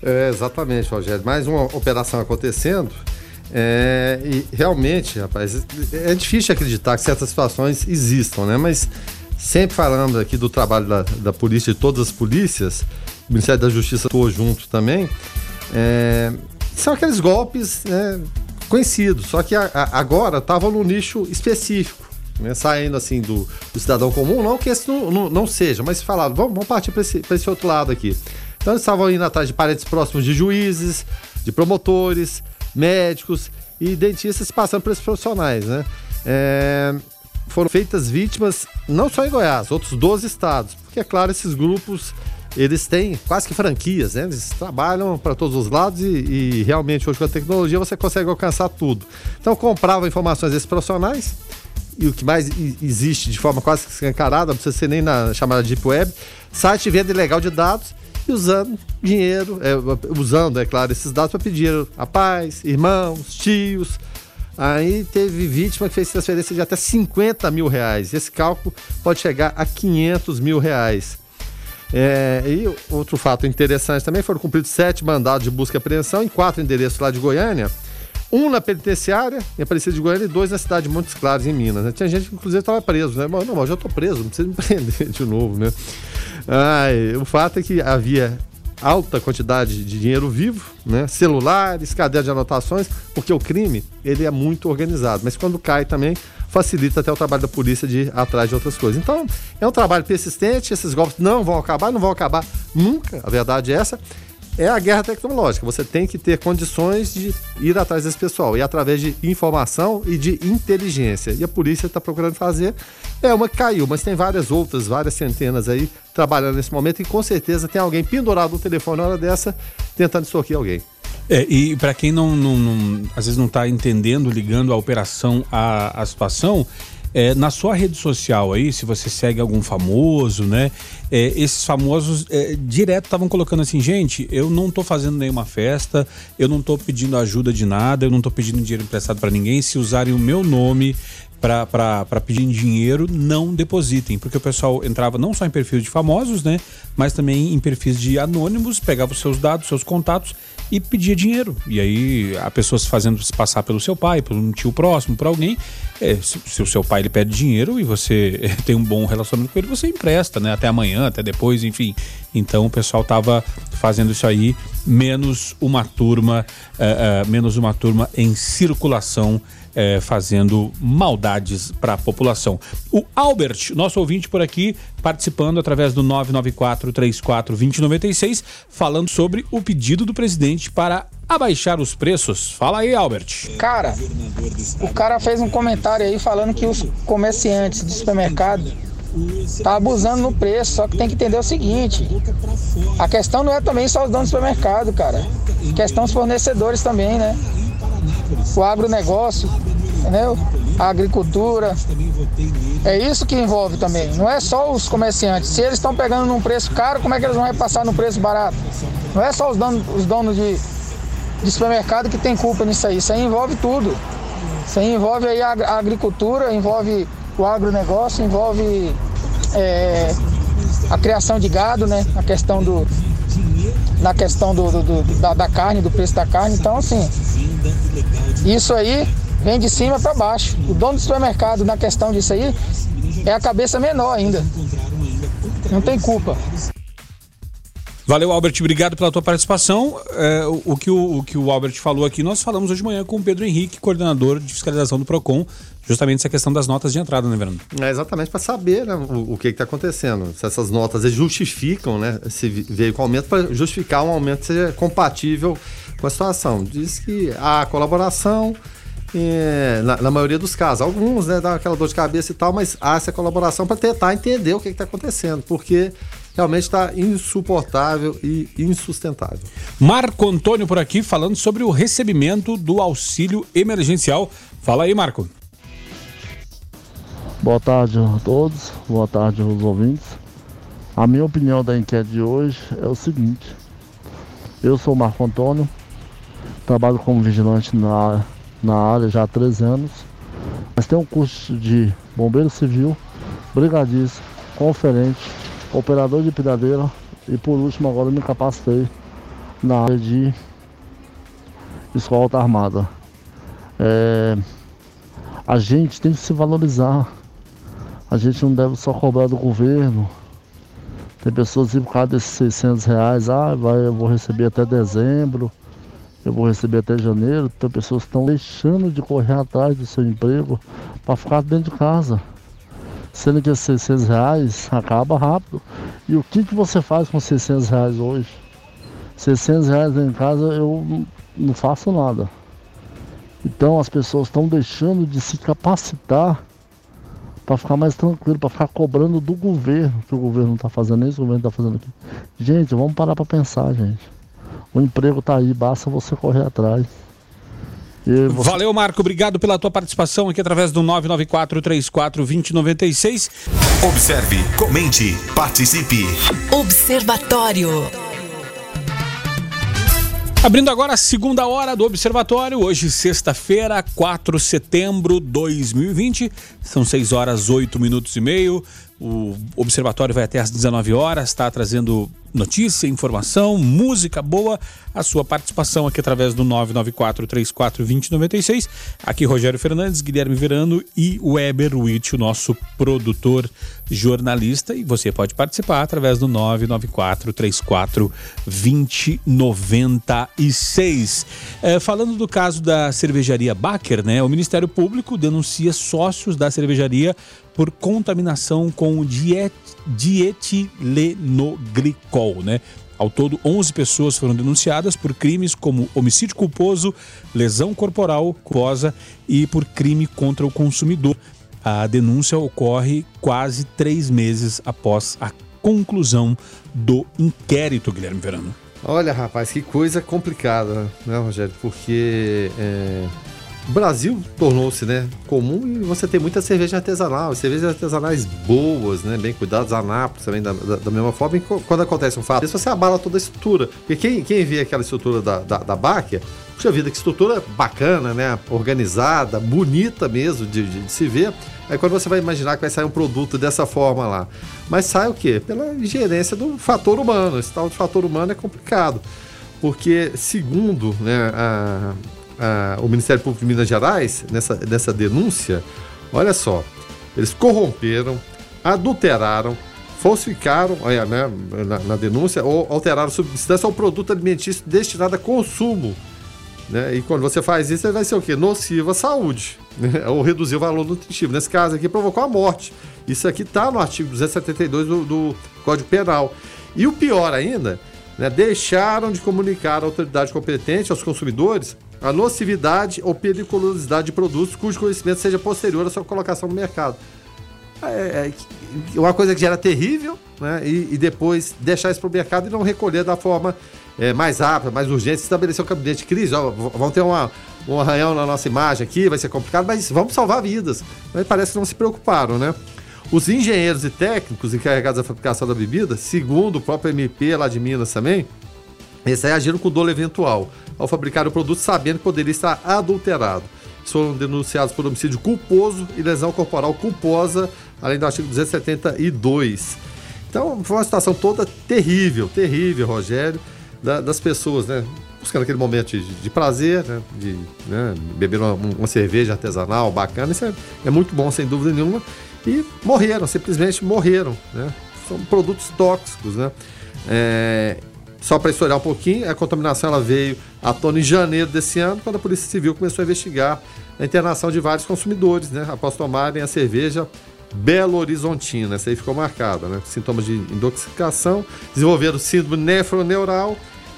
É, exatamente, Rogério. Mais uma operação acontecendo. É, e realmente, rapaz, é difícil acreditar que certas situações existam, né? Mas sempre falando aqui do trabalho da, da polícia e todas as polícias, o Ministério da Justiça atuou junto também. É, são aqueles golpes né, conhecidos, só que a, a, agora estavam no nicho específico. Né, saindo assim do, do, cidadão comum, não que esse não, não, não seja, mas falaram, vamos, vamos partir para esse, esse outro lado aqui. Então eles estavam indo atrás de parentes próximos de juízes, de promotores, médicos e dentistas passando por esses profissionais, né? É, foram feitas vítimas não só em Goiás, outros 12 estados, porque é claro, esses grupos eles têm quase que franquias, né? Eles trabalham para todos os lados e, e, realmente hoje com a tecnologia você consegue alcançar tudo. Então compravam informações desses profissionais e o que mais existe de forma quase escancarada, não precisa ser nem na chamada Deep Web, site de venda ilegal de dados e usando dinheiro, é, usando, é claro, esses dados para pedir a paz, irmãos, tios. Aí teve vítima que fez transferência de até 50 mil reais. Esse cálculo pode chegar a 500 mil reais. É, e outro fato interessante também, foram cumpridos sete mandados de busca e apreensão em quatro endereços lá de Goiânia. Um na penitenciária, em Aparecida de Goiânia, e dois na cidade de Montes Claros, em Minas. Né? Tinha gente que, inclusive, estava preso, né? Não, mas eu estou preso, não precisa me prender de novo, né? Ai, o fato é que havia alta quantidade de dinheiro vivo, né? celulares, caderno de anotações, porque o crime ele é muito organizado. Mas quando cai também, facilita até o trabalho da polícia de ir atrás de outras coisas. Então, é um trabalho persistente, esses golpes não vão acabar, não vão acabar nunca, a verdade é essa. É a guerra tecnológica, você tem que ter condições de ir atrás desse pessoal, e através de informação e de inteligência. E a polícia está procurando fazer, é uma que caiu, mas tem várias outras, várias centenas aí trabalhando nesse momento, e com certeza tem alguém pendurado no telefone na hora dessa, tentando extorquir alguém. É, e para quem não, não, não, às vezes não está entendendo, ligando a operação à, à situação, É, na sua rede social aí, se você segue algum famoso, né? É, esses famosos é, direto estavam colocando assim, gente, eu não tô fazendo nenhuma festa, eu não tô pedindo ajuda de nada, eu não tô pedindo dinheiro emprestado para ninguém. Se usarem o meu nome, para pedir dinheiro, não depositem, porque o pessoal entrava não só em perfis de famosos, né, mas também em perfis de anônimos, pegava os seus dados, seus contatos e pedia dinheiro. E aí a pessoa se fazendo se passar pelo seu pai, por um tio próximo, por alguém, é, se, se, o seu pai ele pede dinheiro e você tem um bom relacionamento com ele, você empresta, né, até amanhã, até depois, enfim. Então o pessoal tava fazendo isso aí, menos uma turma, uh, uh, menos uma turma em circulação é, fazendo maldades para a população. O Albert, nosso ouvinte por aqui, participando através do 994-34-2096, falando sobre o pedido do presidente para abaixar os preços. Fala aí, Albert. Cara, o cara fez um comentário aí falando que os comerciantes de supermercado tá abusando no preço, só que tem que entender o seguinte: a questão não é também só os donos do supermercado, cara. A questão os fornecedores também, né? o agronegócio, entendeu? A agricultura. É isso que envolve também. Não é só os comerciantes. Se eles estão pegando num preço caro, como é que eles vão repassar no preço barato? Não é só os donos, os donos de, de supermercado que tem culpa nisso aí. Isso aí envolve tudo. Isso aí envolve aí a, a agricultura, envolve o agronegócio, envolve é, a criação de gado, né? A questão do, na questão do, do, do da, da, carne, do preço da carne. Então, assim, isso aí vem de cima para baixo. O dono do supermercado, na questão disso aí, é a cabeça menor ainda. Não tem culpa. Valeu, Albert. Obrigado pela tua participação. É, o, o, que o, o, que o Albert falou aqui, nós falamos hoje de manhã com o Pedro Henrique, coordenador de fiscalização do PROCON, justamente essa questão das notas de entrada, né, Verano? É exatamente para saber né, o, que está acontecendo. Se essas notas justificam né, esse veículo aumento, para justificar um aumento seja compatível com a situação. Diz que há colaboração. É, na, na, maioria dos casos. Alguns, né, dá aquela dor de cabeça e tal, mas há essa colaboração para tentar entender o que está acontecendo, porque realmente está insuportável e insustentável. Marco Antônio por aqui falando sobre o recebimento do auxílio emergencial. Fala aí, Marco. Boa tarde a todos, boa tarde aos ouvintes. A minha opinião da enquete de hoje é o seguinte: eu sou Marco Antônio, trabalho como vigilante na, na área já há 13 anos, mas tenho um curso de bombeiro civil, brigadista, conferente, operador de pidadeira e por último agora me capacitei na área de escolta armada. É, a gente tem que se valorizar. A gente não deve só cobrar do governo. Tem pessoas que por causa desses 600 reais, ah, vai, eu vou receber até dezembro, eu vou receber até janeiro. Tem pessoas que estão deixando de correr atrás do seu emprego para ficar dentro de casa sendo que esses 600 reais acaba rápido. E o que, que você faz com 600 reais hoje? 600 reais em casa eu não faço nada. Então as pessoas estão deixando de se capacitar para ficar mais tranquilo, para ficar cobrando do governo, que o governo não está fazendo isso, o governo está fazendo aquilo. Gente, vamos parar para pensar, gente. O emprego está aí, basta você correr atrás. Você... Valeu, Marco. Obrigado pela tua participação aqui através do 994-34-2096. Observe, comente, participe. Observatório. Abrindo agora a segunda hora do Observatório, hoje, sexta-feira, 4 de setembro de 2020. São 6 horas 8 minutos e meio. O Observatório vai até às 19 horas, está trazendo notícia, informação, música boa, a sua participação aqui através do 994-34-2096. Aqui Rogério Fernandes, Guilherme Verano e Weber Witt, o nosso produtor jornalista. E você pode participar através do 994-34-2096. É, falando do caso da cervejaria Baker, né? O Ministério Público denuncia sócios da cervejaria por contaminação com diet, dietilenoglicol, né? Ao todo, 11 pessoas foram denunciadas por crimes como homicídio culposo, lesão corporal culposa e por crime contra o consumidor. A denúncia ocorre quase três meses após a conclusão do inquérito, Guilherme Verano. Olha, rapaz, que coisa complicada, né, Rogério? Porque é, Brasil tornou-se né, comum e você tem muita cerveja artesanal, cervejas artesanais boas, né, bem cuidadas, Anápolis também da, da, da mesma forma. E quando acontece um fato, você abala toda a estrutura. Porque quem, quem vê aquela estrutura da, da, da Báquia, puxa vida, que estrutura bacana, né, organizada, bonita mesmo de, de, de se ver. Aí quando você vai imaginar que vai sair um produto dessa forma lá. Mas sai o quê? Pela ingerência do fator humano. Esse tal de fator humano é complicado. Porque, segundo né, a, a, o Ministério Público de Minas Gerais, nessa, nessa denúncia, olha só, eles corromperam, adulteraram, falsificaram, olha, né, na, na, denúncia, ou alteraram substância ou produto alimentício destinado a consumo. Né? E quando você faz isso, vai ser o quê? Nocivo à saúde, né? ou reduzir o valor nutritivo. Nesse caso aqui, provocou a morte. Isso aqui está no artigo 272 do, do Código Penal. E o pior ainda, né, deixaram de comunicar à autoridade competente aos consumidores a nocividade ou periculosidade de produtos cujo conhecimento seja posterior à sua colocação no mercado. É, é uma coisa que já era terrível, né? E, e depois deixar isso para o mercado e não recolher da forma é, mais rápida, mais urgente, estabelecer um gabinete de crise. Ó, vamos ter uma, um arranhão na nossa imagem aqui, vai ser complicado, mas vamos salvar vidas. Mas parece que não se preocuparam, né? Os engenheiros e técnicos encarregados da fabricação da bebida, segundo o próprio MP lá de Minas também, eles aí agiram com dolo eventual ao fabricar o produto sabendo que poderia estar adulterado. Foram denunciados por homicídio culposo e lesão corporal culposa, além do artigo 272. Então, foi uma situação toda terrível, terrível, Rogério, da, das pessoas, né? Buscando aquele momento de, de prazer, né? De né? beber uma, uma, cerveja artesanal bacana, isso é, é muito bom, sem dúvida nenhuma. E morreram, simplesmente morreram, né? São produtos tóxicos, né? É, só para historiar um pouquinho, a contaminação ela veio à tona em janeiro desse ano, quando a Polícia Civil começou a investigar a internação de vários consumidores, né? Após tomarem a cerveja Belo Horizontina. Essa aí ficou marcada, né? Sintomas de intoxicação, desenvolveram síndrome nefroneural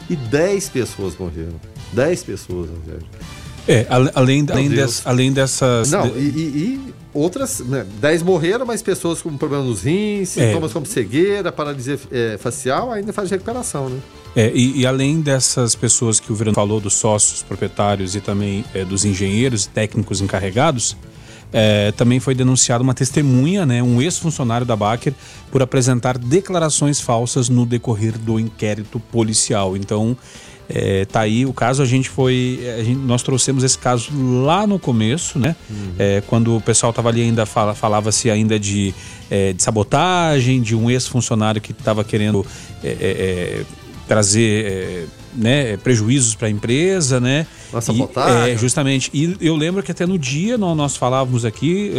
e 10 pessoas morreram. 10 pessoas, Rogério. É, além, além, des, além dessas. Não, e, e outras, né, 10 morreram, mas pessoas com problemas nos rins, é. sintomas é. como cegueira, paralisia é, facial, ainda faz recuperação, né? É, e, e, além dessas pessoas que o Verano falou, dos sócios proprietários e também é, dos engenheiros e técnicos encarregados, é, também foi denunciada uma testemunha, né, um ex-funcionário da Baker, por apresentar declarações falsas no decorrer do inquérito policial. Então, é, tá aí o caso, a gente foi. A gente, nós trouxemos esse caso lá no começo, né? Uhum. É, quando o pessoal tava ali ainda fala, falava-se ainda de, é, de sabotagem, de um ex-funcionário que estava querendo é, é, é, trazer né, prejuízos para a empresa, né? Uma sabotagem. É, justamente. E eu lembro que até no dia nós, nós falávamos aqui,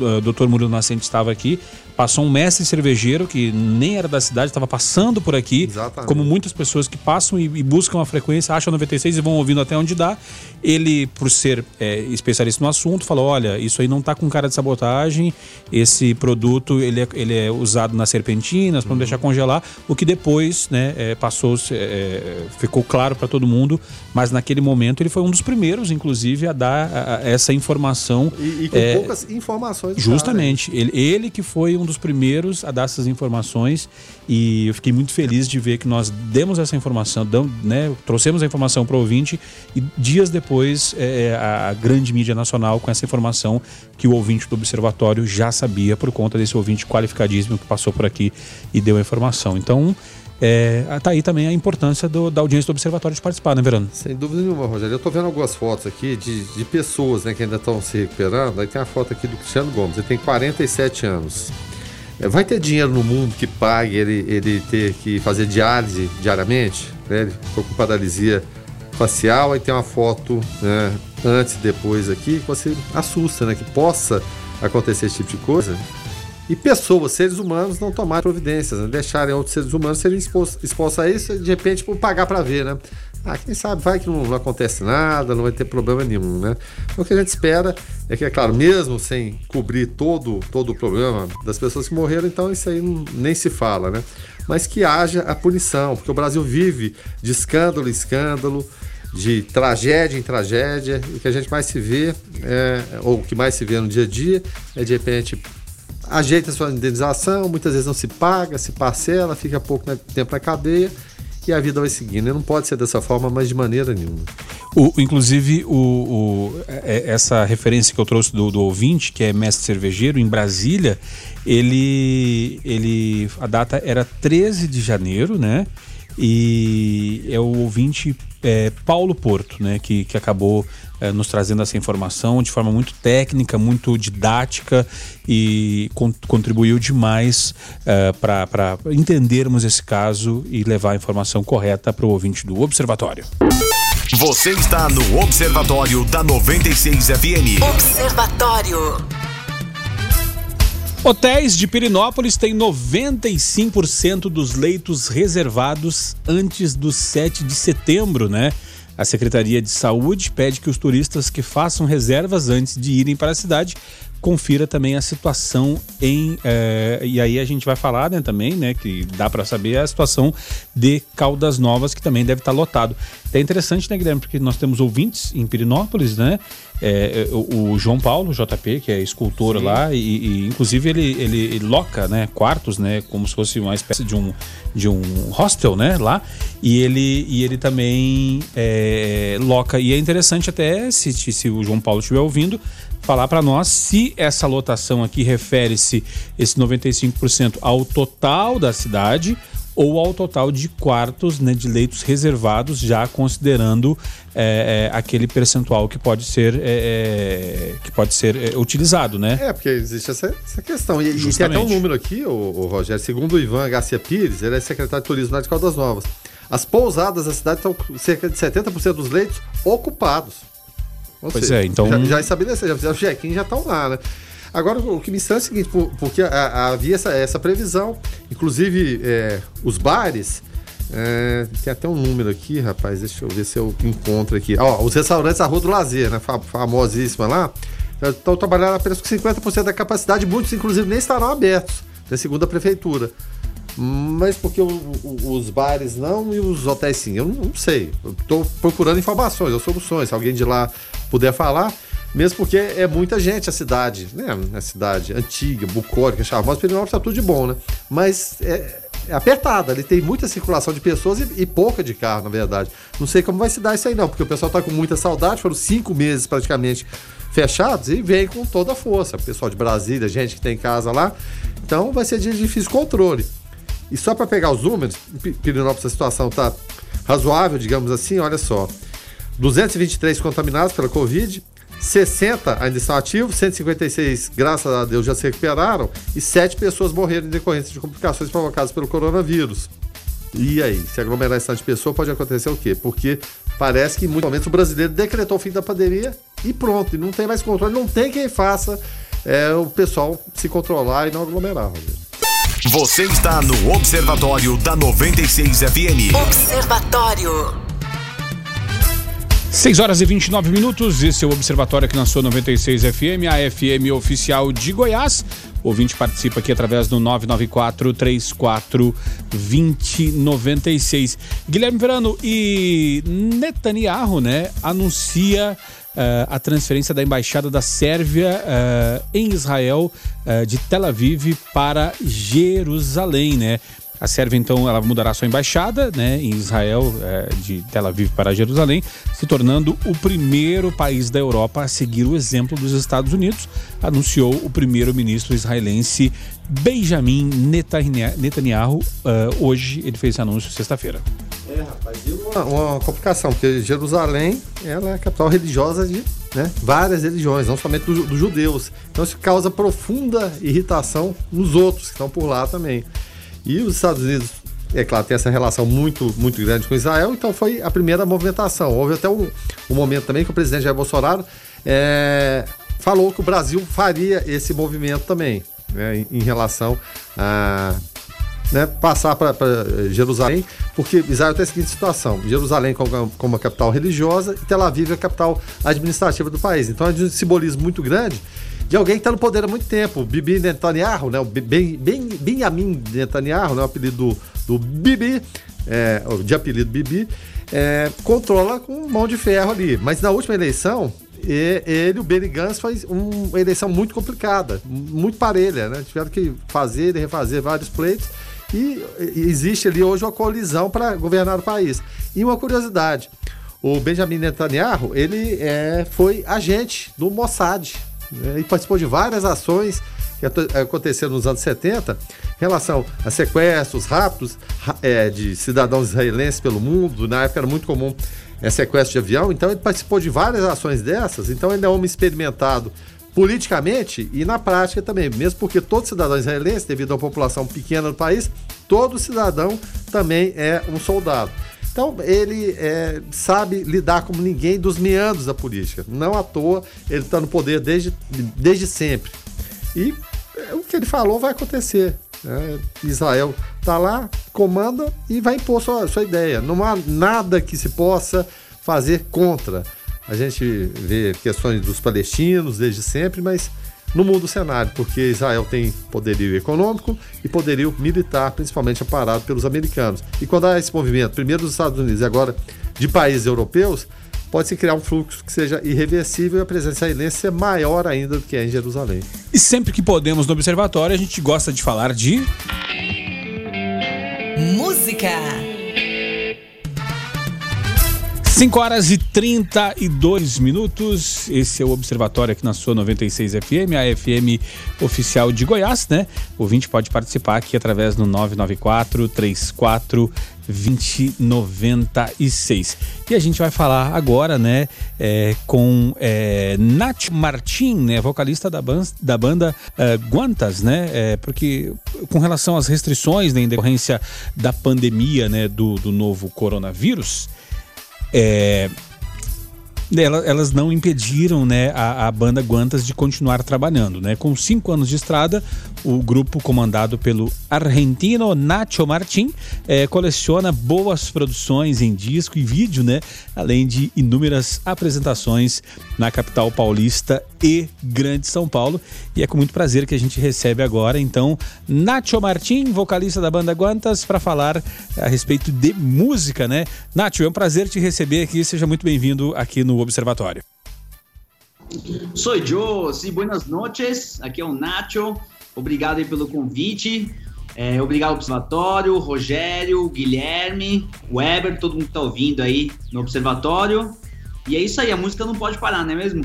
uh, o doutor Murilo Nascente estava aqui, Passou um mestre cervejeiro que nem era da cidade, estava passando por aqui. Exatamente. Como muitas pessoas que passam e, e, buscam a frequência, acham 96 e vão ouvindo até onde dá. Ele, por ser é, especialista no assunto, falou: olha, isso aí não está com cara de sabotagem. Esse produto ele é, ele é usado nas serpentinas para não deixar congelar. O que depois né, é, passou, é, ficou claro para todo mundo. Mas naquele momento ele foi um dos primeiros, inclusive, a dar a, a essa informação. E, e com é, poucas informações. Justamente. Ele, ele que foi um dos primeiros a dar essas informações e eu fiquei muito feliz de ver que nós demos essa informação, damos, né, trouxemos a informação para o ouvinte e dias depois é, é, a grande mídia nacional com essa informação que o ouvinte do observatório já sabia por conta desse ouvinte qualificadíssimo que passou por aqui e deu a informação. Então, é, tá aí também a importância do, da audiência do observatório de participar, né, Verano? Sem dúvida nenhuma, Rogério. Eu tô vendo algumas fotos aqui de, de pessoas né, que ainda estão se recuperando. Aí tem a foto aqui do Cristiano Gomes, ele tem 47 anos. Vai ter dinheiro no mundo que pague ele, ele ter que fazer diálise diariamente? Né? Ele ficou com paralisia facial, aí tem uma foto né, antes e depois aqui que você assusta, né? Que possa acontecer esse tipo de coisa. E pessoas, seres humanos, não tomarem providências, né? deixarem outros seres humanos serem expostos, expostos a isso de repente por pagar para ver, né? Ah, quem sabe vai que não, não, acontece nada, não vai ter problema nenhum, né? O que a gente espera é que, é claro, mesmo sem cobrir todo, todo o problema das pessoas que morreram, então isso aí nem se fala, né? Mas que haja a punição, porque o Brasil vive de escândalo em escândalo, de tragédia em tragédia, e o que a gente mais se vê, é, ou o que mais se vê no dia a dia, é de repente ajeita sua indenização, muitas vezes não se paga, se parcela, fica pouco tempo na cadeia e a vida vai seguindo. E não pode ser dessa forma, mas de maneira nenhuma. O, inclusive, o, o- é- essa referência que eu trouxe do, do ouvinte, que é mestre cervejeiro, em Brasília, ele, ele. A data era 13 de janeiro, né? E é o ouvinte é, Paulo Porto, né? Que, que acabou é, nos trazendo essa informação de forma muito técnica, muito didática e con- contribuiu demais para entendermos esse caso e levar a informação correta para o ouvinte do Observatório. Você está no Observatório da 96 FM. Observatório. Hotéis de Pirinópolis têm 95% dos leitos reservados antes do 7 de setembro, né? A Secretaria de Saúde pede que os turistas que façam reservas antes de irem para a cidade confira também a situação em eh, e aí a gente vai falar né, também né que dá para saber a situação de Caldas Novas que também deve estar lotado. É interessante né Guilherme porque nós temos ouvintes em Pirinópolis né É, o, o João Paulo JP que é escultor lá e, e, inclusive ele, ele ele loca né quartos né como se fosse uma espécie de um de um hostel né lá. E ele e ele também é, loca. E é interessante até se, se o João Paulo estiver ouvindo falar para nós se essa lotação aqui refere-se esse 95% ao total da cidade ou ao total de quartos, né, de leitos reservados, já considerando é, é, aquele percentual que pode ser é, que pode ser utilizado, né? É, porque existe essa, essa questão. E, e tem até um número aqui, o, Rogério, segundo o Ivan Garcia Pires, ele é secretário de turismo lá de Caldas Novas. As pousadas da cidade estão com cerca de 70% dos leitos ocupados. Ou Pois é, então- Já, já estabeleceu, já fizeram o check-in já estão lá, né? Agora, o que me estranha é o seguinte, por- porque havia essa, essa previsão, inclusive é, os bares, é, tem até um número aqui, rapaz, deixa eu ver se eu encontro aqui. Ó, os restaurantes da Rua do Lazer, né, fa- famosíssima lá, estão trabalhando apenas com 50% da capacidade, muitos inclusive nem estarão abertos, né, segundo a prefeitura. Mas porque o- o- os bares não e os hotéis sim? Eu não, sei. Estou procurando informações ou soluções. Se alguém de lá puder falar, mesmo porque é muita gente a cidade, né? A cidade antiga, bucólica, chavosa, Pirinópolis está tudo de bom, né? Mas é, é apertada, ali tem muita circulação de pessoas e, e pouca de carro, na verdade. Não sei como vai se dar isso aí, não, porque o pessoal está com muita saudade, foram cinco meses praticamente fechados e vem com toda a força. O pessoal de Brasília, gente que tem casa lá. Então vai ser de difícil controle. E só para pegar os números, Pirinópolis a situação está razoável, digamos assim, olha só. 223 contaminados pela Covid, 60 ainda estão ativos, 156, graças a Deus, já se recuperaram, e 7 pessoas morreram em decorrência de complicações provocadas pelo coronavírus. E aí, se aglomerar esse tanto de pessoa, pode acontecer o quê? Porque parece que em muitos momentos o brasileiro decretou o fim da pandemia e pronto, e não tem mais controle, não tem quem faça é, o pessoal se controlar e não aglomerar, Rogério. Você está no Observatório da 96 FM. Observatório. 6 horas e 29 minutos, esse é o Observatório aqui na sua 96 FM, a FM oficial de Goiás. O ouvinte participa aqui através do 994 34 2096. Guilherme Verano e Netanyahu, né, anuncia eh, a transferência da embaixada da Sérvia eh, em Israel eh, de Tel Aviv para Jerusalém, né? A Sérvia, então, ela mudará sua embaixada né, em Israel, eh, de Tel Aviv para Jerusalém, se tornando o primeiro país da Europa a seguir o exemplo dos Estados Unidos, anunciou o primeiro-ministro israelense Benjamin Netanya- Netanyahu. eh, hoje ele fez esse anúncio, sexta-feira. É, rapaz, e uma, uma complicação, porque Jerusalém ela é a capital religiosa de né, várias religiões, não somente do- dos judeus. Então isso causa profunda irritação nos outros que estão por lá também. E os Estados Unidos, é claro, tem essa relação muito, muito grande com Israel, então foi a primeira movimentação. Houve até um, um momento também que o presidente Jair Bolsonaro é, falou que o Brasil faria esse movimento também, né, em, em relação a né, passar para Jerusalém, porque Israel tem a seguinte situação: Jerusalém como, como a capital religiosa e Tel Aviv é a capital administrativa do país. Então é de um simbolismo muito grande de alguém que está no poder há muito tempo. Bibi Netanyahu, né, o Ben, ben, Benjamin Netanyahu, né, o apelido do, do Bibi, é, de apelido Bibi, é, controla com mão de ferro ali. Mas na última eleição, ele, o Benny Gantz, faz um- uma eleição muito complicada, muito parelha, né? Tiveram que fazer e refazer vários pleitos. E existe ali hoje uma colisão para governar o país. E uma curiosidade: O Benjamin Netanyahu, ele é, foi agente do Mossad. Né? E participou de várias ações que aconteceram nos anos 70 em relação a sequestros, raptos é, de cidadãos israelenses pelo mundo. Na época era muito comum é, sequestro de avião. Então ele participou de várias ações dessas. Então ele é um homem experimentado politicamente e na prática também, mesmo porque todo cidadão israelense, devido à população pequena do país, todo cidadão também é um soldado. Então ele é, sabe lidar como ninguém dos meandros da política. Não à toa ele está no poder desde, desde sempre. E é, o que ele falou vai acontecer. Né? Israel está lá, comanda e vai impor sua, sua ideia. Não há nada que se possa fazer contra. A gente vê questões dos palestinos desde sempre, mas não muda o cenário, porque Israel tem poderio econômico e poderio militar, principalmente amparado pelos americanos. E quando há esse movimento, primeiro dos Estados Unidos e agora de países europeus, pode-se criar um fluxo que seja irreversível e a presença israelense ser maior ainda do que é em Jerusalém. E sempre que podemos no Observatório, a gente gosta de falar de. Música! 5 horas e 32 minutos. Esse é o Observatório aqui na sua 96 FM, a FM oficial de Goiás, né? O ouvinte pode participar aqui através do 994 34 2096. E a gente vai falar agora, né, é, com é, Nath Martin, né, vocalista da, ban da banda é, Guantas, né, é, porque com relação às restrições né, em decorrência da pandemia, né, do, do novo coronavírus, é, elas não impediram né, a, a, banda Guantas de continuar trabalhando. Né? Com cinco anos de estrada, o grupo comandado pelo argentino Nacho Martin é, coleciona boas produções em disco e vídeo, né? além de inúmeras apresentações na capital paulista e Grande São Paulo. E é com muito prazer que a gente recebe agora, então, Nacho Martin, vocalista da banda Guantas, para falar a respeito de música. né? Nacho, é um prazer te receber aqui, seja muito bem-vindo aqui no Observatório. Sou eu, sim, buenas noches. Aqui é o Nacho. Obrigado aí pelo convite. É, obrigado ao Observatório, Rogério, Guilherme, Weber, todo mundo que tá ouvindo aí no Observatório. E é isso aí, a música não pode parar, não é mesmo?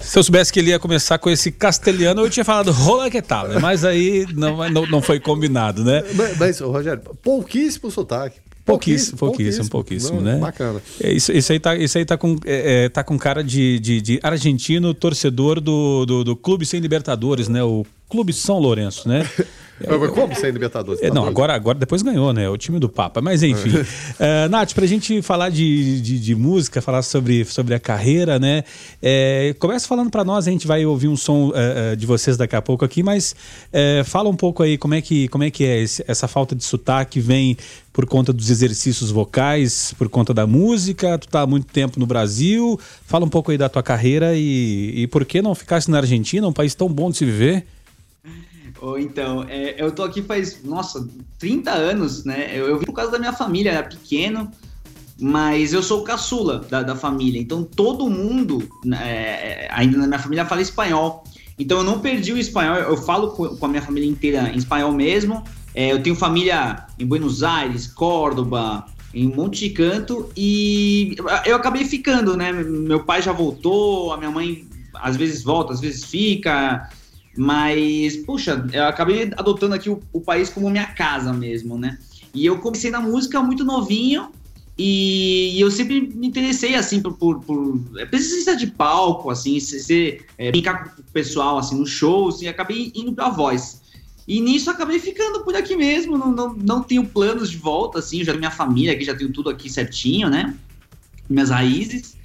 Se eu soubesse que ele ia começar com esse castelhano, eu tinha falado rola que tal, né? mas aí não, não, não foi combinado, né? Mas, mas Rogério, pouquíssimo sotaque. Pouquíssimo, pouquíssimo, pouquíssimo, né? Bacana. É, isso, isso, aí tá, isso aí tá com, é, é, tá com cara de, de, de argentino torcedor do, do, do, Clube Sem Libertadores, né? O Clube São Lourenço, né? Como sem Libertadores? É, não, agora, agora depois ganhou, né? O time do Papa. Mas enfim. uh, Nath, pra gente falar de, de, de, música, falar sobre, sobre a carreira, né? É, começa falando para nós, a gente vai ouvir um som uh, de vocês daqui a pouco aqui, mas uh, fala um pouco aí como é que, como é, que é esse, essa falta de sotaque vem por conta dos exercícios vocais, por conta da música, tu tá há muito tempo no Brasil. Fala um pouco aí da tua carreira e, e por que não ficasse na Argentina, um país tão bom de se viver? Então, é, eu tô aqui faz, nossa, 30 anos, né? Eu, eu vim por causa da minha família, era pequeno, mas eu sou o caçula da, da família. Então todo mundo, né, é, ainda na minha família, fala espanhol. Então eu não perdi o espanhol, eu falo com, a minha família inteira em espanhol mesmo. É, eu tenho família em Buenos Aires, Córdoba, em um monte de canto e eu acabei ficando, né? Meu pai já voltou, a minha mãe às vezes volta, às vezes fica. Mas, puxa, eu acabei adotando aqui o, o país como minha casa mesmo, né? E eu comecei na música muito novinho e, eu sempre me interessei, assim, por, por, por é, presença de palco, assim, ser, é, brincar com o pessoal, assim, nos shows, e acabei indo pra voz. E nisso acabei ficando por aqui mesmo, não, não, não tenho planos de volta, assim, já minha família aqui, já tenho tudo aqui certinho, né? Minhas raízes.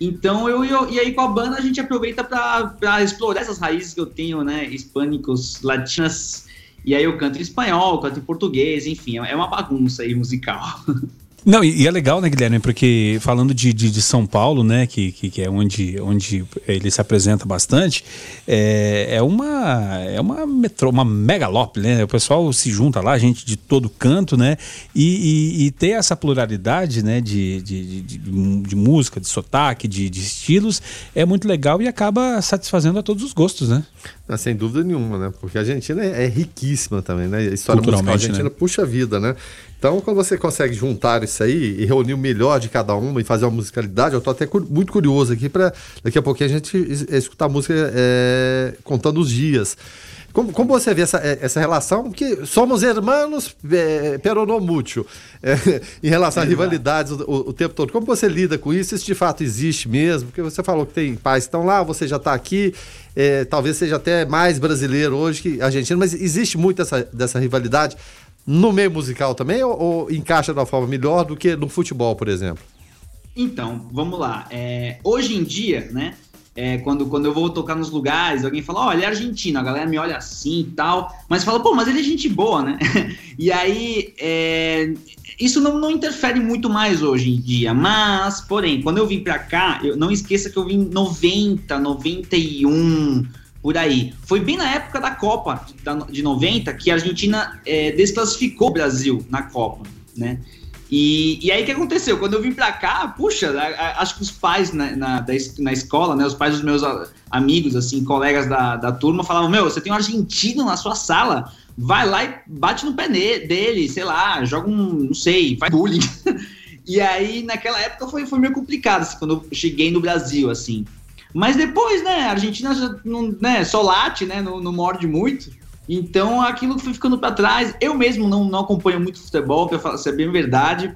Então, eu, eu, e aí com a banda a gente aproveita para explorar essas raízes que eu tenho, né, hispânicos, latinas, e aí eu canto em espanhol, canto em português, enfim, é uma bagunça aí musical. Não, e, e, é legal, né, Guilherme? Porque falando de, de, de São Paulo, né, que, que, que, é onde, onde ele se apresenta bastante, é, é uma é uma metro, uma megalópole, né? O pessoal se junta lá, gente de todo canto, né? E, e, e ter essa pluralidade, né, de, de, de, de música, de sotaque, de, de estilos, é muito legal e acaba satisfazendo a todos os gostos, né? Não, sem dúvida nenhuma, né? Porque a Argentina é, é riquíssima também, né? A história musical argentina né? puxa vida, né? Então, quando você consegue juntar isso aí e reunir o melhor de cada uma e fazer uma musicalidade, eu tô até cu- muito curioso aqui para daqui a pouquinho a gente es- escutar música é, contando os dias. Como, como você vê essa, eh, essa relação? Porque somos hermanos é, peronomútil é, em relação a rivalidades o, o- o tempo todo. Como você lida com isso? Isso de fato existe mesmo? Porque você falou que tem pais que estão lá, você já está aqui, é, talvez seja até mais brasileiro hoje que argentino, mas existe muito essa, dessa rivalidade no meio musical também ou, ou encaixa de uma forma melhor do que no futebol, por exemplo? Então, vamos lá. É, hoje em dia, né? é, quando, quando eu vou tocar nos lugares, alguém fala, ó, ele é argentino, a galera me olha assim e tal, mas fala, pô, mas ele é gente boa, né? e aí, é, isso não, não interfere muito mais hoje em dia, mas, porém, quando eu vim pra cá, eu, não esqueça que eu vim em 90, 91, por aí. Foi bem na época da Copa de 90 que a Argentina é, desclassificou o Brasil na Copa, né? E, e aí o que aconteceu? Quando eu vim pra cá, puxa, a- a- acho que os pais na, na, da na escola, né? Os pais dos meus amigos, assim, colegas da, da turma, falavam: Meu, você tem um argentino na sua sala, vai lá e bate no pé dele, sei lá, joga um, não sei, faz bullying. e aí, naquela época, foi, foi meio complicado, assim, quando eu cheguei no Brasil, assim. Mas depois, né, a Argentina não, né, só late, né, não, não morde muito. Então aquilo foi ficando para trás. Eu mesmo não, não acompanho muito futebol, falar, ser bem verdade.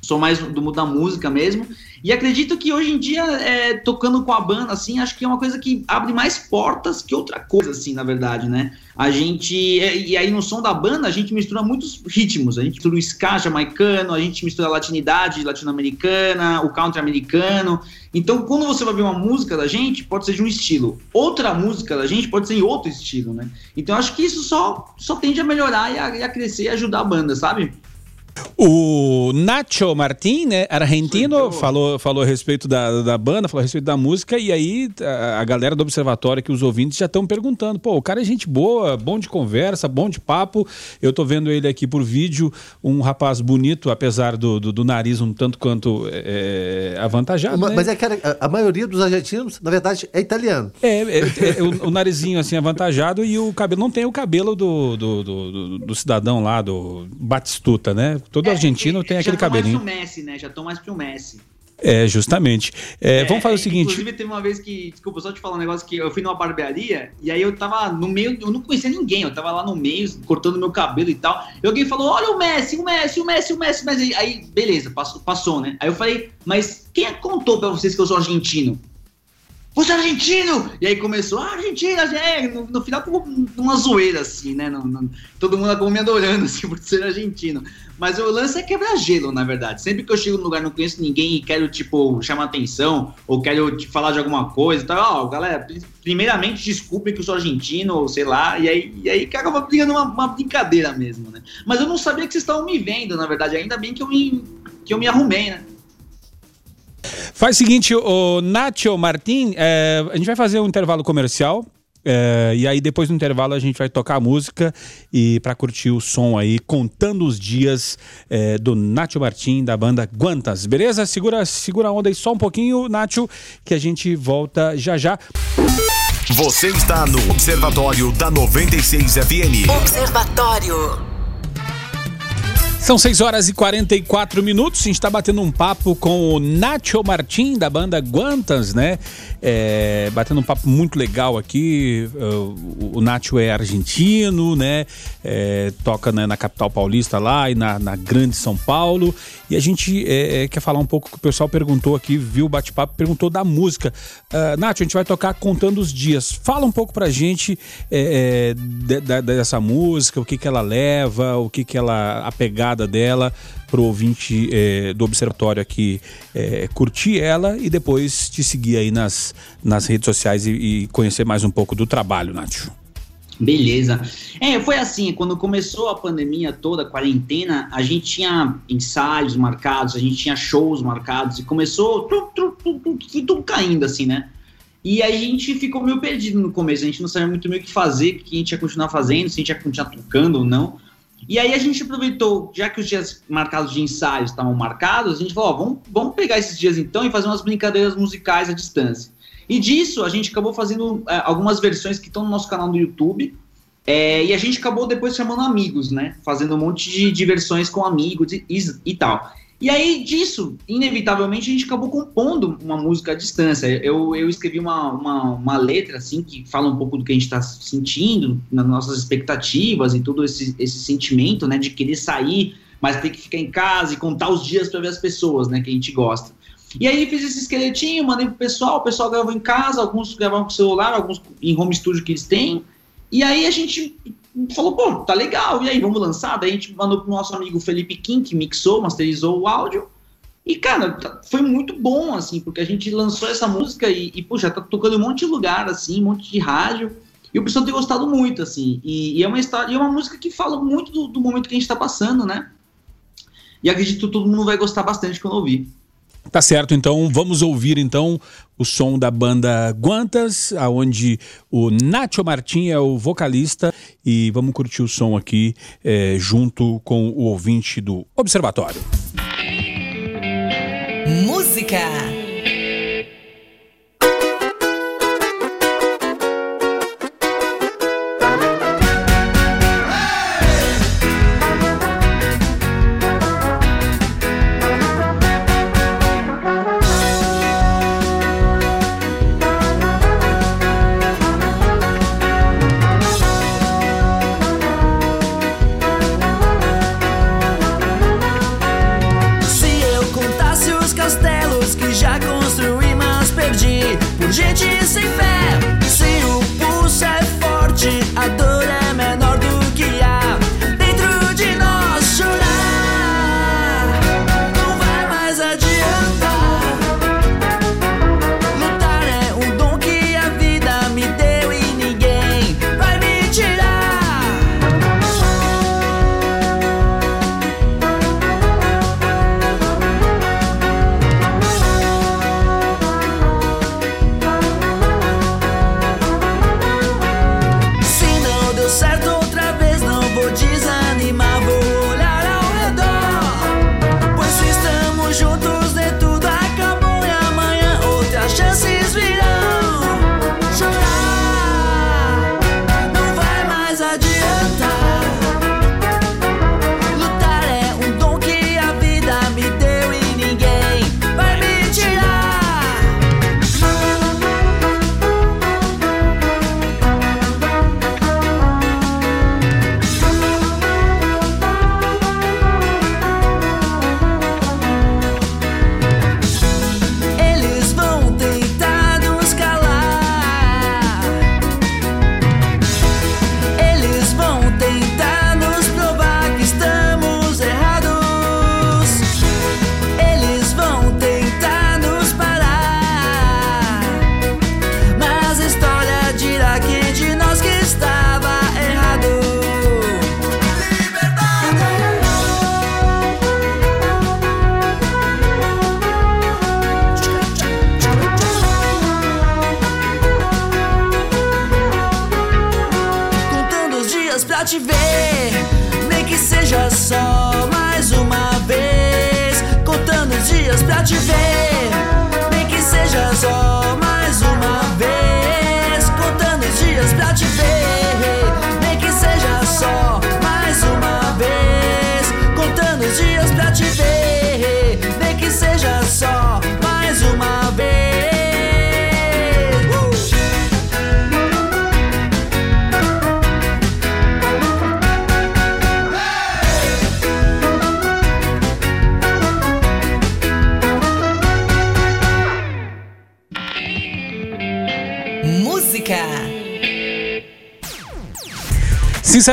Sou mais do mundo da música mesmo. E acredito que hoje em dia, é, tocando com a banda, assim, acho que é uma coisa que abre mais portas que outra coisa, assim, na verdade, né? A gente. E e aí no som da banda, a gente mistura muitos ritmos. A gente mistura o ska jamaicano, a gente mistura a latinidade latino-americana, o country americano. Então, quando você vai ver uma música da gente, pode ser de um estilo. Outra música da gente pode ser em outro estilo, né? Então, acho que isso só, só tende a melhorar e a, e a crescer e ajudar a banda, sabe? O Nacho Martin, né, argentino, falou, falou a respeito da, da banda, falou a respeito da música, e aí a, a galera do Observatório, que os ouvintes já estão perguntando, pô, o cara é gente boa, bom de conversa, bom de papo, eu tô vendo ele aqui por vídeo, um rapaz bonito, apesar do, do, do nariz um tanto quanto é, avantajado, Ma- né? Mas é que a, a maioria dos argentinos, na verdade, é italiano. É, é, é, o, o narizinho assim avantajado e o cabelo não tem o cabelo do, do, do, do- do cidadão lá, do Batistuta, né? Todo argentino tem Já aquele cabelinho. mais pro Messi, né? Já estão mais pro Messi. É, justamente. É, vamos fazer o seguinte. Inclusive, teve uma vez que, desculpa, só te falar um negócio que eu fui numa barbearia e aí eu tava no meio, eu não conhecia ninguém, eu tava lá no meio, cortando meu cabelo e tal. E alguém falou: Olha o Messi, o Messi, o Messi, o Messi, mas aí, aí, beleza, passou, passou, né? Aí eu falei: Mas quem é contou pra vocês que eu sou argentino? Você é argentino! E aí começou, ah, Argentina, é. No, no final ficou uma zoeira, assim, né? Todo mundo acabou me adorando, assim, por ser argentino. Mas o lance é quebrar gelo, na verdade. Sempre que eu chego num lugar, não conheço ninguém e quero, tipo, chamar atenção, ou quero tipo, falar de alguma coisa tal, ó, galera, pri- primeiramente desculpem que eu sou argentino, ou sei lá, e aí, e aí acaba virando uma, uma brincadeira mesmo, né? Mas eu não sabia que vocês estavam me vendo, na verdade. Ainda bem que eu me, que eu me arrumei, né? Faz o seguinte, o Nacho Martin, é, a gente vai fazer um intervalo comercial. é, e aí depois do intervalo a gente vai tocar a música e para curtir o som aí contando os dias é, do Nacho Martin da banda Guantas, beleza? Segura, segura a onda aí só um pouquinho, Nacho, que a gente volta já já. Você está no Observatório da 96 FM. Observatório. São 6 horas e 44 minutos. A gente está batendo um papo com o Nacho Martin, da banda Guantas, né? É, batendo um papo muito legal aqui. Uh, o Nacho é argentino, né? É, toca né, na capital paulista lá e na, na grande São Paulo. E a gente é, é, quer falar um pouco que o pessoal perguntou aqui, viu o bate-papo, perguntou da música. Uh, Nacho, a gente vai tocar contando os dias. Fala um pouco pra gente é, é, de- da- dessa música, o que, que ela leva, o que, que ela. a pegada dela pro ouvinte é, do Observatório aqui curtir ela e depois te seguir aí nas, nas redes sociais e, e conhecer mais um pouco do trabalho, Nacho. Beleza. É, foi assim, quando começou a pandemia toda, a quarentena, a gente tinha ensaios marcados, a gente tinha shows marcados e começou tudo, caindo assim, né? E a gente ficou meio perdido no começo, a gente não sabia muito bem o que fazer, o que a gente ia continuar fazendo, se a gente ia continuar tocando ou não. E aí a gente aproveitou, já que os dias marcados de ensaios estavam marcados, a gente falou, ó, vamos, vamos pegar esses dias então e fazer umas brincadeiras musicais à distância. E disso a gente acabou fazendo é, algumas versões que estão no nosso canal do YouTube, É, e a gente acabou depois chamando amigos, né? Fazendo um monte de diversões com amigos e, e, e tal. E aí, disso, inevitavelmente, a gente acabou compondo uma música à distância. Eu, eu escrevi uma, uma, uma letra, assim, que fala um pouco do que a gente está sentindo, nas nossas expectativas e todo esse, esse sentimento, né, de querer sair, mas ter que ficar em casa e contar os dias para ver as pessoas, né, que a gente gosta. E aí fiz esse esqueletinho, mandei pro pessoal, o pessoal gravou em casa, alguns gravavam com celular, alguns em home studio que eles têm. E aí a gente falou, pô, tá legal, e aí, vamos lançar? Daí a gente mandou pro nosso amigo Felipe Kim, que mixou, masterizou o áudio. E, cara, tá- foi muito bom, assim, porque a gente lançou essa música e, e tá tocando em um monte de lugar, assim, um monte de rádio. E o pessoal tem gostado muito, assim. E, e é uma história, é uma música que fala muito do, do momento que a gente tá passando, né? E acredito que todo mundo vai gostar bastante quando ouvir. Tá certo, então vamos ouvir então o som da banda Guantas, aonde o Nacho Martin é o vocalista e vamos curtir o som aqui eh, junto com o ouvinte do Observatório. Música.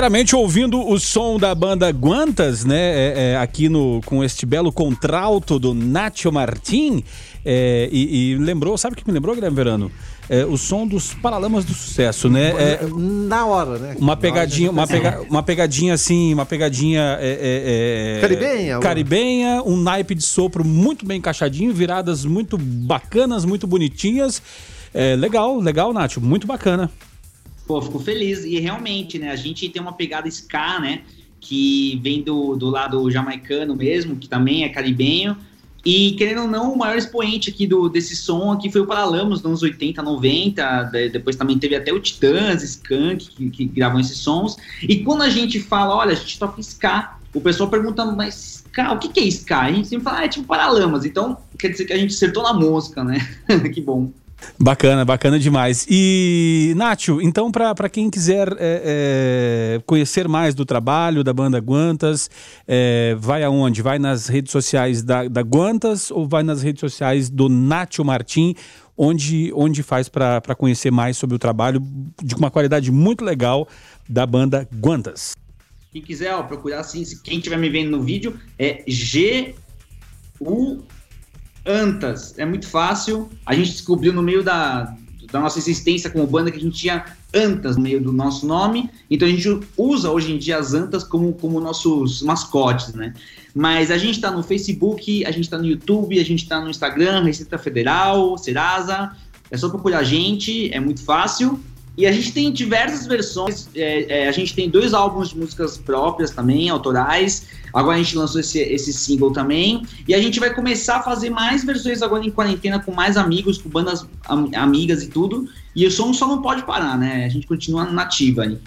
Sinceramente, ouvindo o som da banda Guantas, né, é, é, aqui no, com este belo contralto do Nacho Martin, é, e, e lembrou, sabe o que me lembrou, Guilherme Verano? É, o som dos Paralamas do Sucesso, né? É, Na hora, né? uma pegadinha, uma, pega, uma pegadinha assim, uma pegadinha é, Caribenha, caribenha, um naipe de sopro muito bem encaixadinho, viradas muito bacanas, muito bonitinhas. Legal, legal, Nacho, muito bacana. Pô, fico feliz. E realmente, né? A gente tem uma pegada ska, né? Que vem do, do lado jamaicano mesmo, que também é caribenho. E, querendo ou não, o maior expoente aqui do, desse som aqui foi o Paralamas, nos anos 80, 90. de- Depois também teve até o Titãs, Skank, que, que gravam esses sons. E quando a gente fala, olha, a gente toca ska, o pessoal pergunta, mas ska, o que, que é ska? A gente sempre fala, ah, é tipo Paralamas. Então, quer dizer que a gente acertou na mosca, né? que bom. Bacana, bacana demais. E, Nátio, então, para quem quiser é, é, conhecer mais do trabalho da banda Guantas, é, vai aonde? Vai nas redes sociais da, da Guantas ou vai nas redes sociais do Nátio Martim? Onde, onde faz para conhecer mais sobre o trabalho de uma qualidade muito legal da banda Guantas? Quem quiser, ó, procurar assim, quem estiver me vendo no vídeo, é G U Antas. É muito fácil. A gente descobriu no meio da, da nossa existência como banda que a gente tinha Antas no meio do nosso nome. Então a gente usa hoje em dia as Antas como, como nossos mascotes, né? Mas a gente tá no Facebook, a gente tá no YouTube, a gente tá no Instagram, Receita Federal, Serasa. É só procurar a gente, é muito fácil. E a gente tem diversas versões. é, é, a gente tem dois álbuns de músicas próprias também, autorais. Agora a gente lançou esse, esse single também. E a gente vai começar a fazer mais versões agora em quarentena com mais amigos, com bandas am- amigas e tudo. E o som só não pode parar, né? A gente continua nativa aí.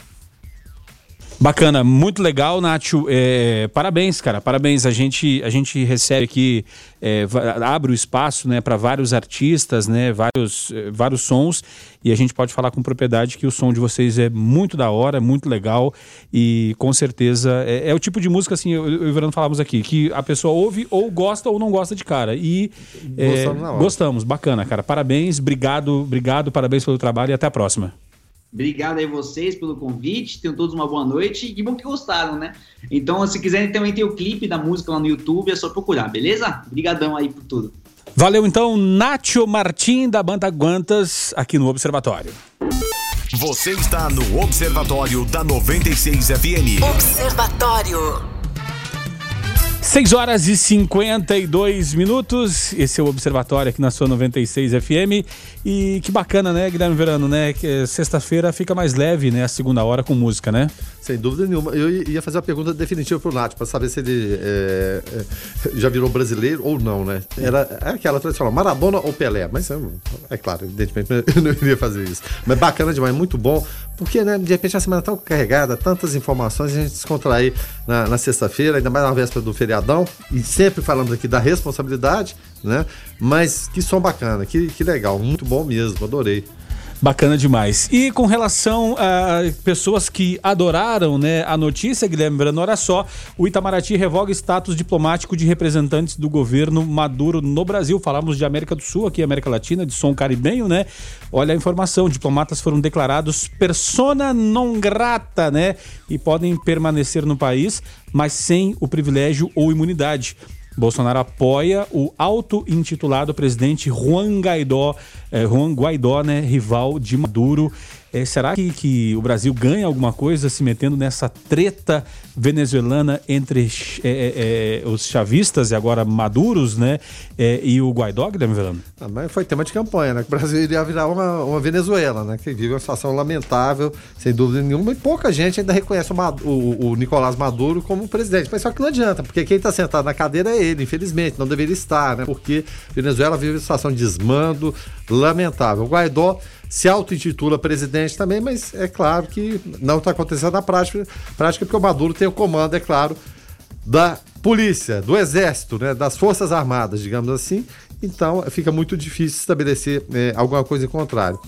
Bacana, muito legal, Nacho. É, parabéns, cara. Parabéns. A gente, a gente recebe aqui, é, abre o espaço né, para vários artistas, né, vários, eh, vários sons, e a gente pode falar com propriedade que o som de vocês é muito da hora, muito legal, e com certeza é, é o tipo de música, assim, eu, eu e o Verano falávamos aqui, que a pessoa ouve ou gosta ou não gosta de cara. E é, gostamos, bacana, cara. Parabéns, obrigado, obrigado, parabéns pelo trabalho e até a próxima. Obrigado aí vocês pelo convite. Tenham todos uma boa noite. E bom que gostaram, né? Então, se quiserem, também tem o clipe da música lá no YouTube. É só procurar, beleza? Obrigadão aí por tudo. Valeu então, Nacho Martim da banda Guantas aqui no Observatório. Você está no Observatório da 96 FM. Observatório. 6 horas e 52 minutos. Esse é o Observatório aqui na sua 96 FM. E que bacana, né, Guilherme Verano, né? Eh, sexta-feira fica mais leve, né? A segunda hora com música, né? Sem dúvida nenhuma. Eu ia fazer uma pergunta definitiva pro Nath, para saber se ele é, já virou brasileiro ou não, né? Era é aquela tradicional, Maradona ou Pelé. Mas é, claro, evidentemente eu não iria fazer isso. Mas bacana demais, muito bom. Porque, né, de repente a semana tão carregada, tantas informações, a gente descontrair na, na sexta-feira, ainda mais na véspera do feriadão. E sempre falamos aqui da responsabilidade, né? Mas que som bacana, que, que legal, muito bom mesmo, adorei. Bacana demais. E com relação a pessoas que adoraram né, a notícia, Guilherme Verano, olha só, o Itamaraty revoga status diplomático de representantes do governo Maduro no Brasil. Falamos de América do Sul, aqui América Latina, de som caribenho, né? Olha a informação, diplomatas foram declarados persona non grata, né? E podem permanecer no país, mas sem o privilégio ou imunidade. Bolsonaro apoia o auto-intitulado presidente Juan Guaidó, eh, Juan Guaidó, né, rival de Maduro. Eh, será que, que o Brasil ganha alguma coisa se metendo nessa treta venezuelana entre eh, eh, eh, os chavistas e agora maduros, né, eh, e o Guaidó, Guilherme Verano? Ah, foi tema de campanha, né? Que o Brasil iria virar uma, uma Venezuela, né? Que vive uma situação lamentável, sem dúvida nenhuma, e pouca gente ainda reconhece o, Madu- o- o Nicolás Maduro como presidente. Mas só que não adianta, porque quem está sentado na cadeira é ele, infelizmente, não deveria estar, né? Porque Venezuela vive uma situação de desmando lamentável. O Guaidó se auto-intitula presidente também, mas é claro que não está acontecendo na prática, prática porque o Maduro tem o comando, é claro, da polícia, do exército, né, das forças armadas, digamos assim. Então fica muito difícil estabelecer é, alguma coisa em contrário.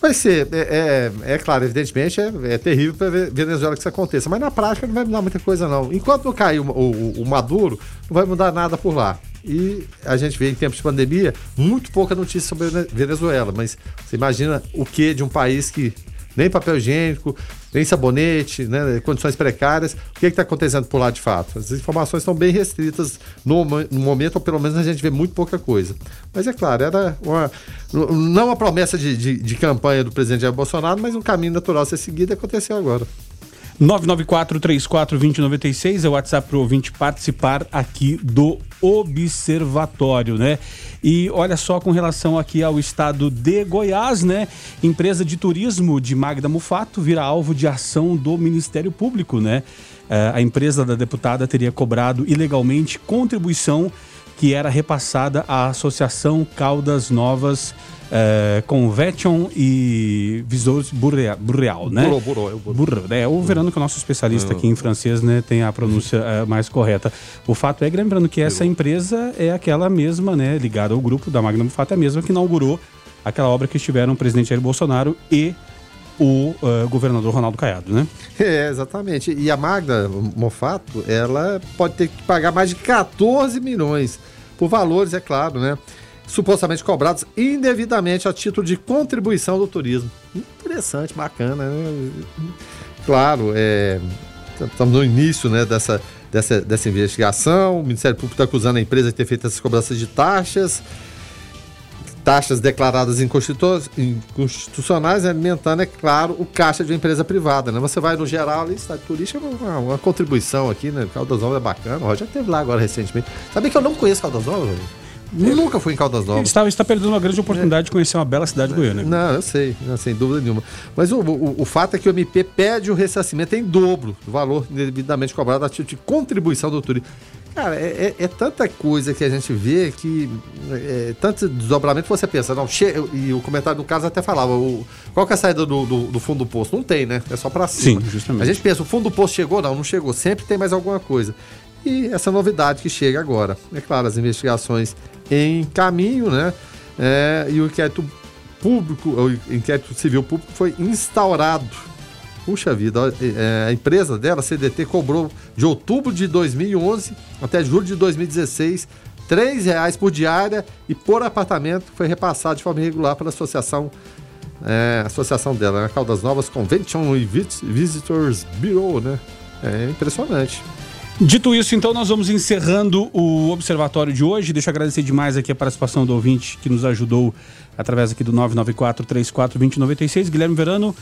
Vai ser, é, é, é claro, evidentemente é, é terrível para Venezuela que isso aconteça, mas na prática não vai mudar muita coisa não. Enquanto não cair o, o- o Maduro, não vai mudar nada por lá. E a gente vê em tempos de pandemia muito pouca notícia sobre a Venezuela, mas você imagina o que de um país que nem papel higiênico, nem sabonete, né, condições precárias. O que está acontecendo por lá de fato? As informações estão bem restritas no, no momento, ou pelo menos a gente vê muito pouca coisa. Mas é claro, era uma, não uma promessa de, de, de campanha do presidente Jair Bolsonaro, mas um caminho natural a ser seguido aconteceu agora. 994-34-2096 é o WhatsApp para o ouvinte participar aqui do Observatório, né? E olha só com relação aqui ao estado de Goiás, né? Empresa de turismo de Magda Mufato vira alvo de ação do Ministério Público, né? Eh, a empresa da deputada teria cobrado ilegalmente contribuição que era repassada à Associação Caldas Novas eh, Convection e Visores Burreal, Burreal né? Burro, burro, é o burro. Burro, né? O Verano, que é o nosso especialista aqui em francês, né, tem a pronúncia eh, mais correta. O fato é, lembrando que essa empresa é aquela mesma, né, ligada ao grupo da Magnum Fato, é a mesma que inaugurou aquela obra que estiveram o presidente Jair Bolsonaro e o eh, governador Ronaldo Caiado, né? É, exatamente. E a Magda Mofato, ela pode ter que pagar mais de 14 milhões por valores, é claro, né? Supostamente cobrados indevidamente a título de contribuição do turismo. Interessante, bacana, né? Claro, é, estamos no início né, dessa, dessa, dessa investigação. O Ministério Público está acusando a empresa de ter feito essas cobranças de taxas taxas declaradas inconstitu- inconstitucionais, alimentando, é claro, o caixa de uma empresa privada. Né? Você vai no geral ali, cidade turística, é uma, uma contribuição aqui, né? Caldas Novas é bacana. O Roger esteve lá agora recentemente. Sabia que eu não conheço Caldas Novas, Roger? Nunca fui em Caldas Novas. está, está perdendo uma grande oportunidade de conhecer uma bela cidade goiana. Não, eu sei, não, sem dúvida nenhuma. Mas o, o, o fato é que o MP pede o ressarcimento em dobro do valor devidamente cobrado a título de contribuição do turismo. Cara, é, é- é tanta coisa que a gente vê que. É, tanto desdobramento que você pensa, não, che- e o comentário do caso até falava, o, qual que é a saída do, do, do fundo do poço? Não tem, né? É só pra cima. Sim, justamente. A gente pensa, o fundo do poço chegou? Não, não chegou. Sempre tem mais alguma coisa. E essa novidade que chega agora. É claro, as investigações em caminho, né? É, e o inquérito público, o inquérito civil público foi instaurado. Puxa vida, ó, é, a empresa dela, a CDT, cobrou de outubro de 2011 até julho de 2016 R$ reais por diária e por apartamento foi repassado de forma irregular pela associação é, associação dela, né? Caldas Novas Convention e Vis- Visitors Bureau, né? É impressionante. Dito isso, então, nós vamos encerrando o observatório de hoje. Deixa eu agradecer demais aqui a participação do ouvinte que nos ajudou através aqui do 994-34-2096. Guilherme Verano,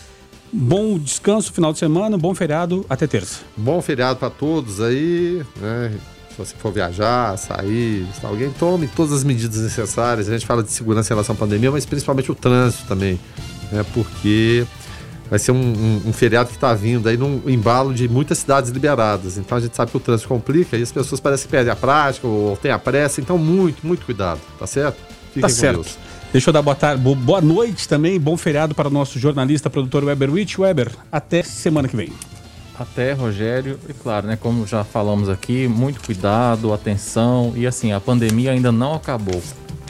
bom descanso, final de semana, bom feriado, até terça. Bom feriado para todos aí, né? Se você for viajar, sair, se alguém tome todas as medidas necessárias. A gente fala de segurança em relação à pandemia, mas principalmente o trânsito também, né? Porque vai ser um, um- um feriado que está vindo aí num embalo de muitas cidades liberadas. Então a gente sabe que o trânsito complica e as pessoas parecem que perdem a prática ou têm a pressa. Então muito, muito cuidado, tá certo? Fiquem Tá com certo. Deus. Deixa eu dar boa, tarde, bo- boa noite também, bom feriado para o nosso jornalista, produtor Weber Witt. Weber, até semana que vem. Até, Rogério. E claro, né, como já falamos aqui, muito cuidado, atenção. E assim, a pandemia ainda não acabou.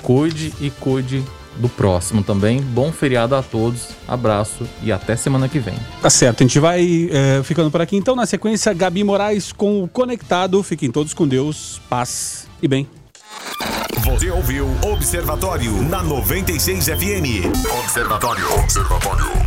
Cuide e cuide do próximo também. Bom feriado a todos. Abraço e até semana que vem. Tá certo, a gente vai eh, ficando por aqui. Então, na sequência, Gabi Moraes com o Conectado. Fiquem todos com Deus, paz e bem. Você ouviu Observatório na 96 FM. Observatório. Observatório.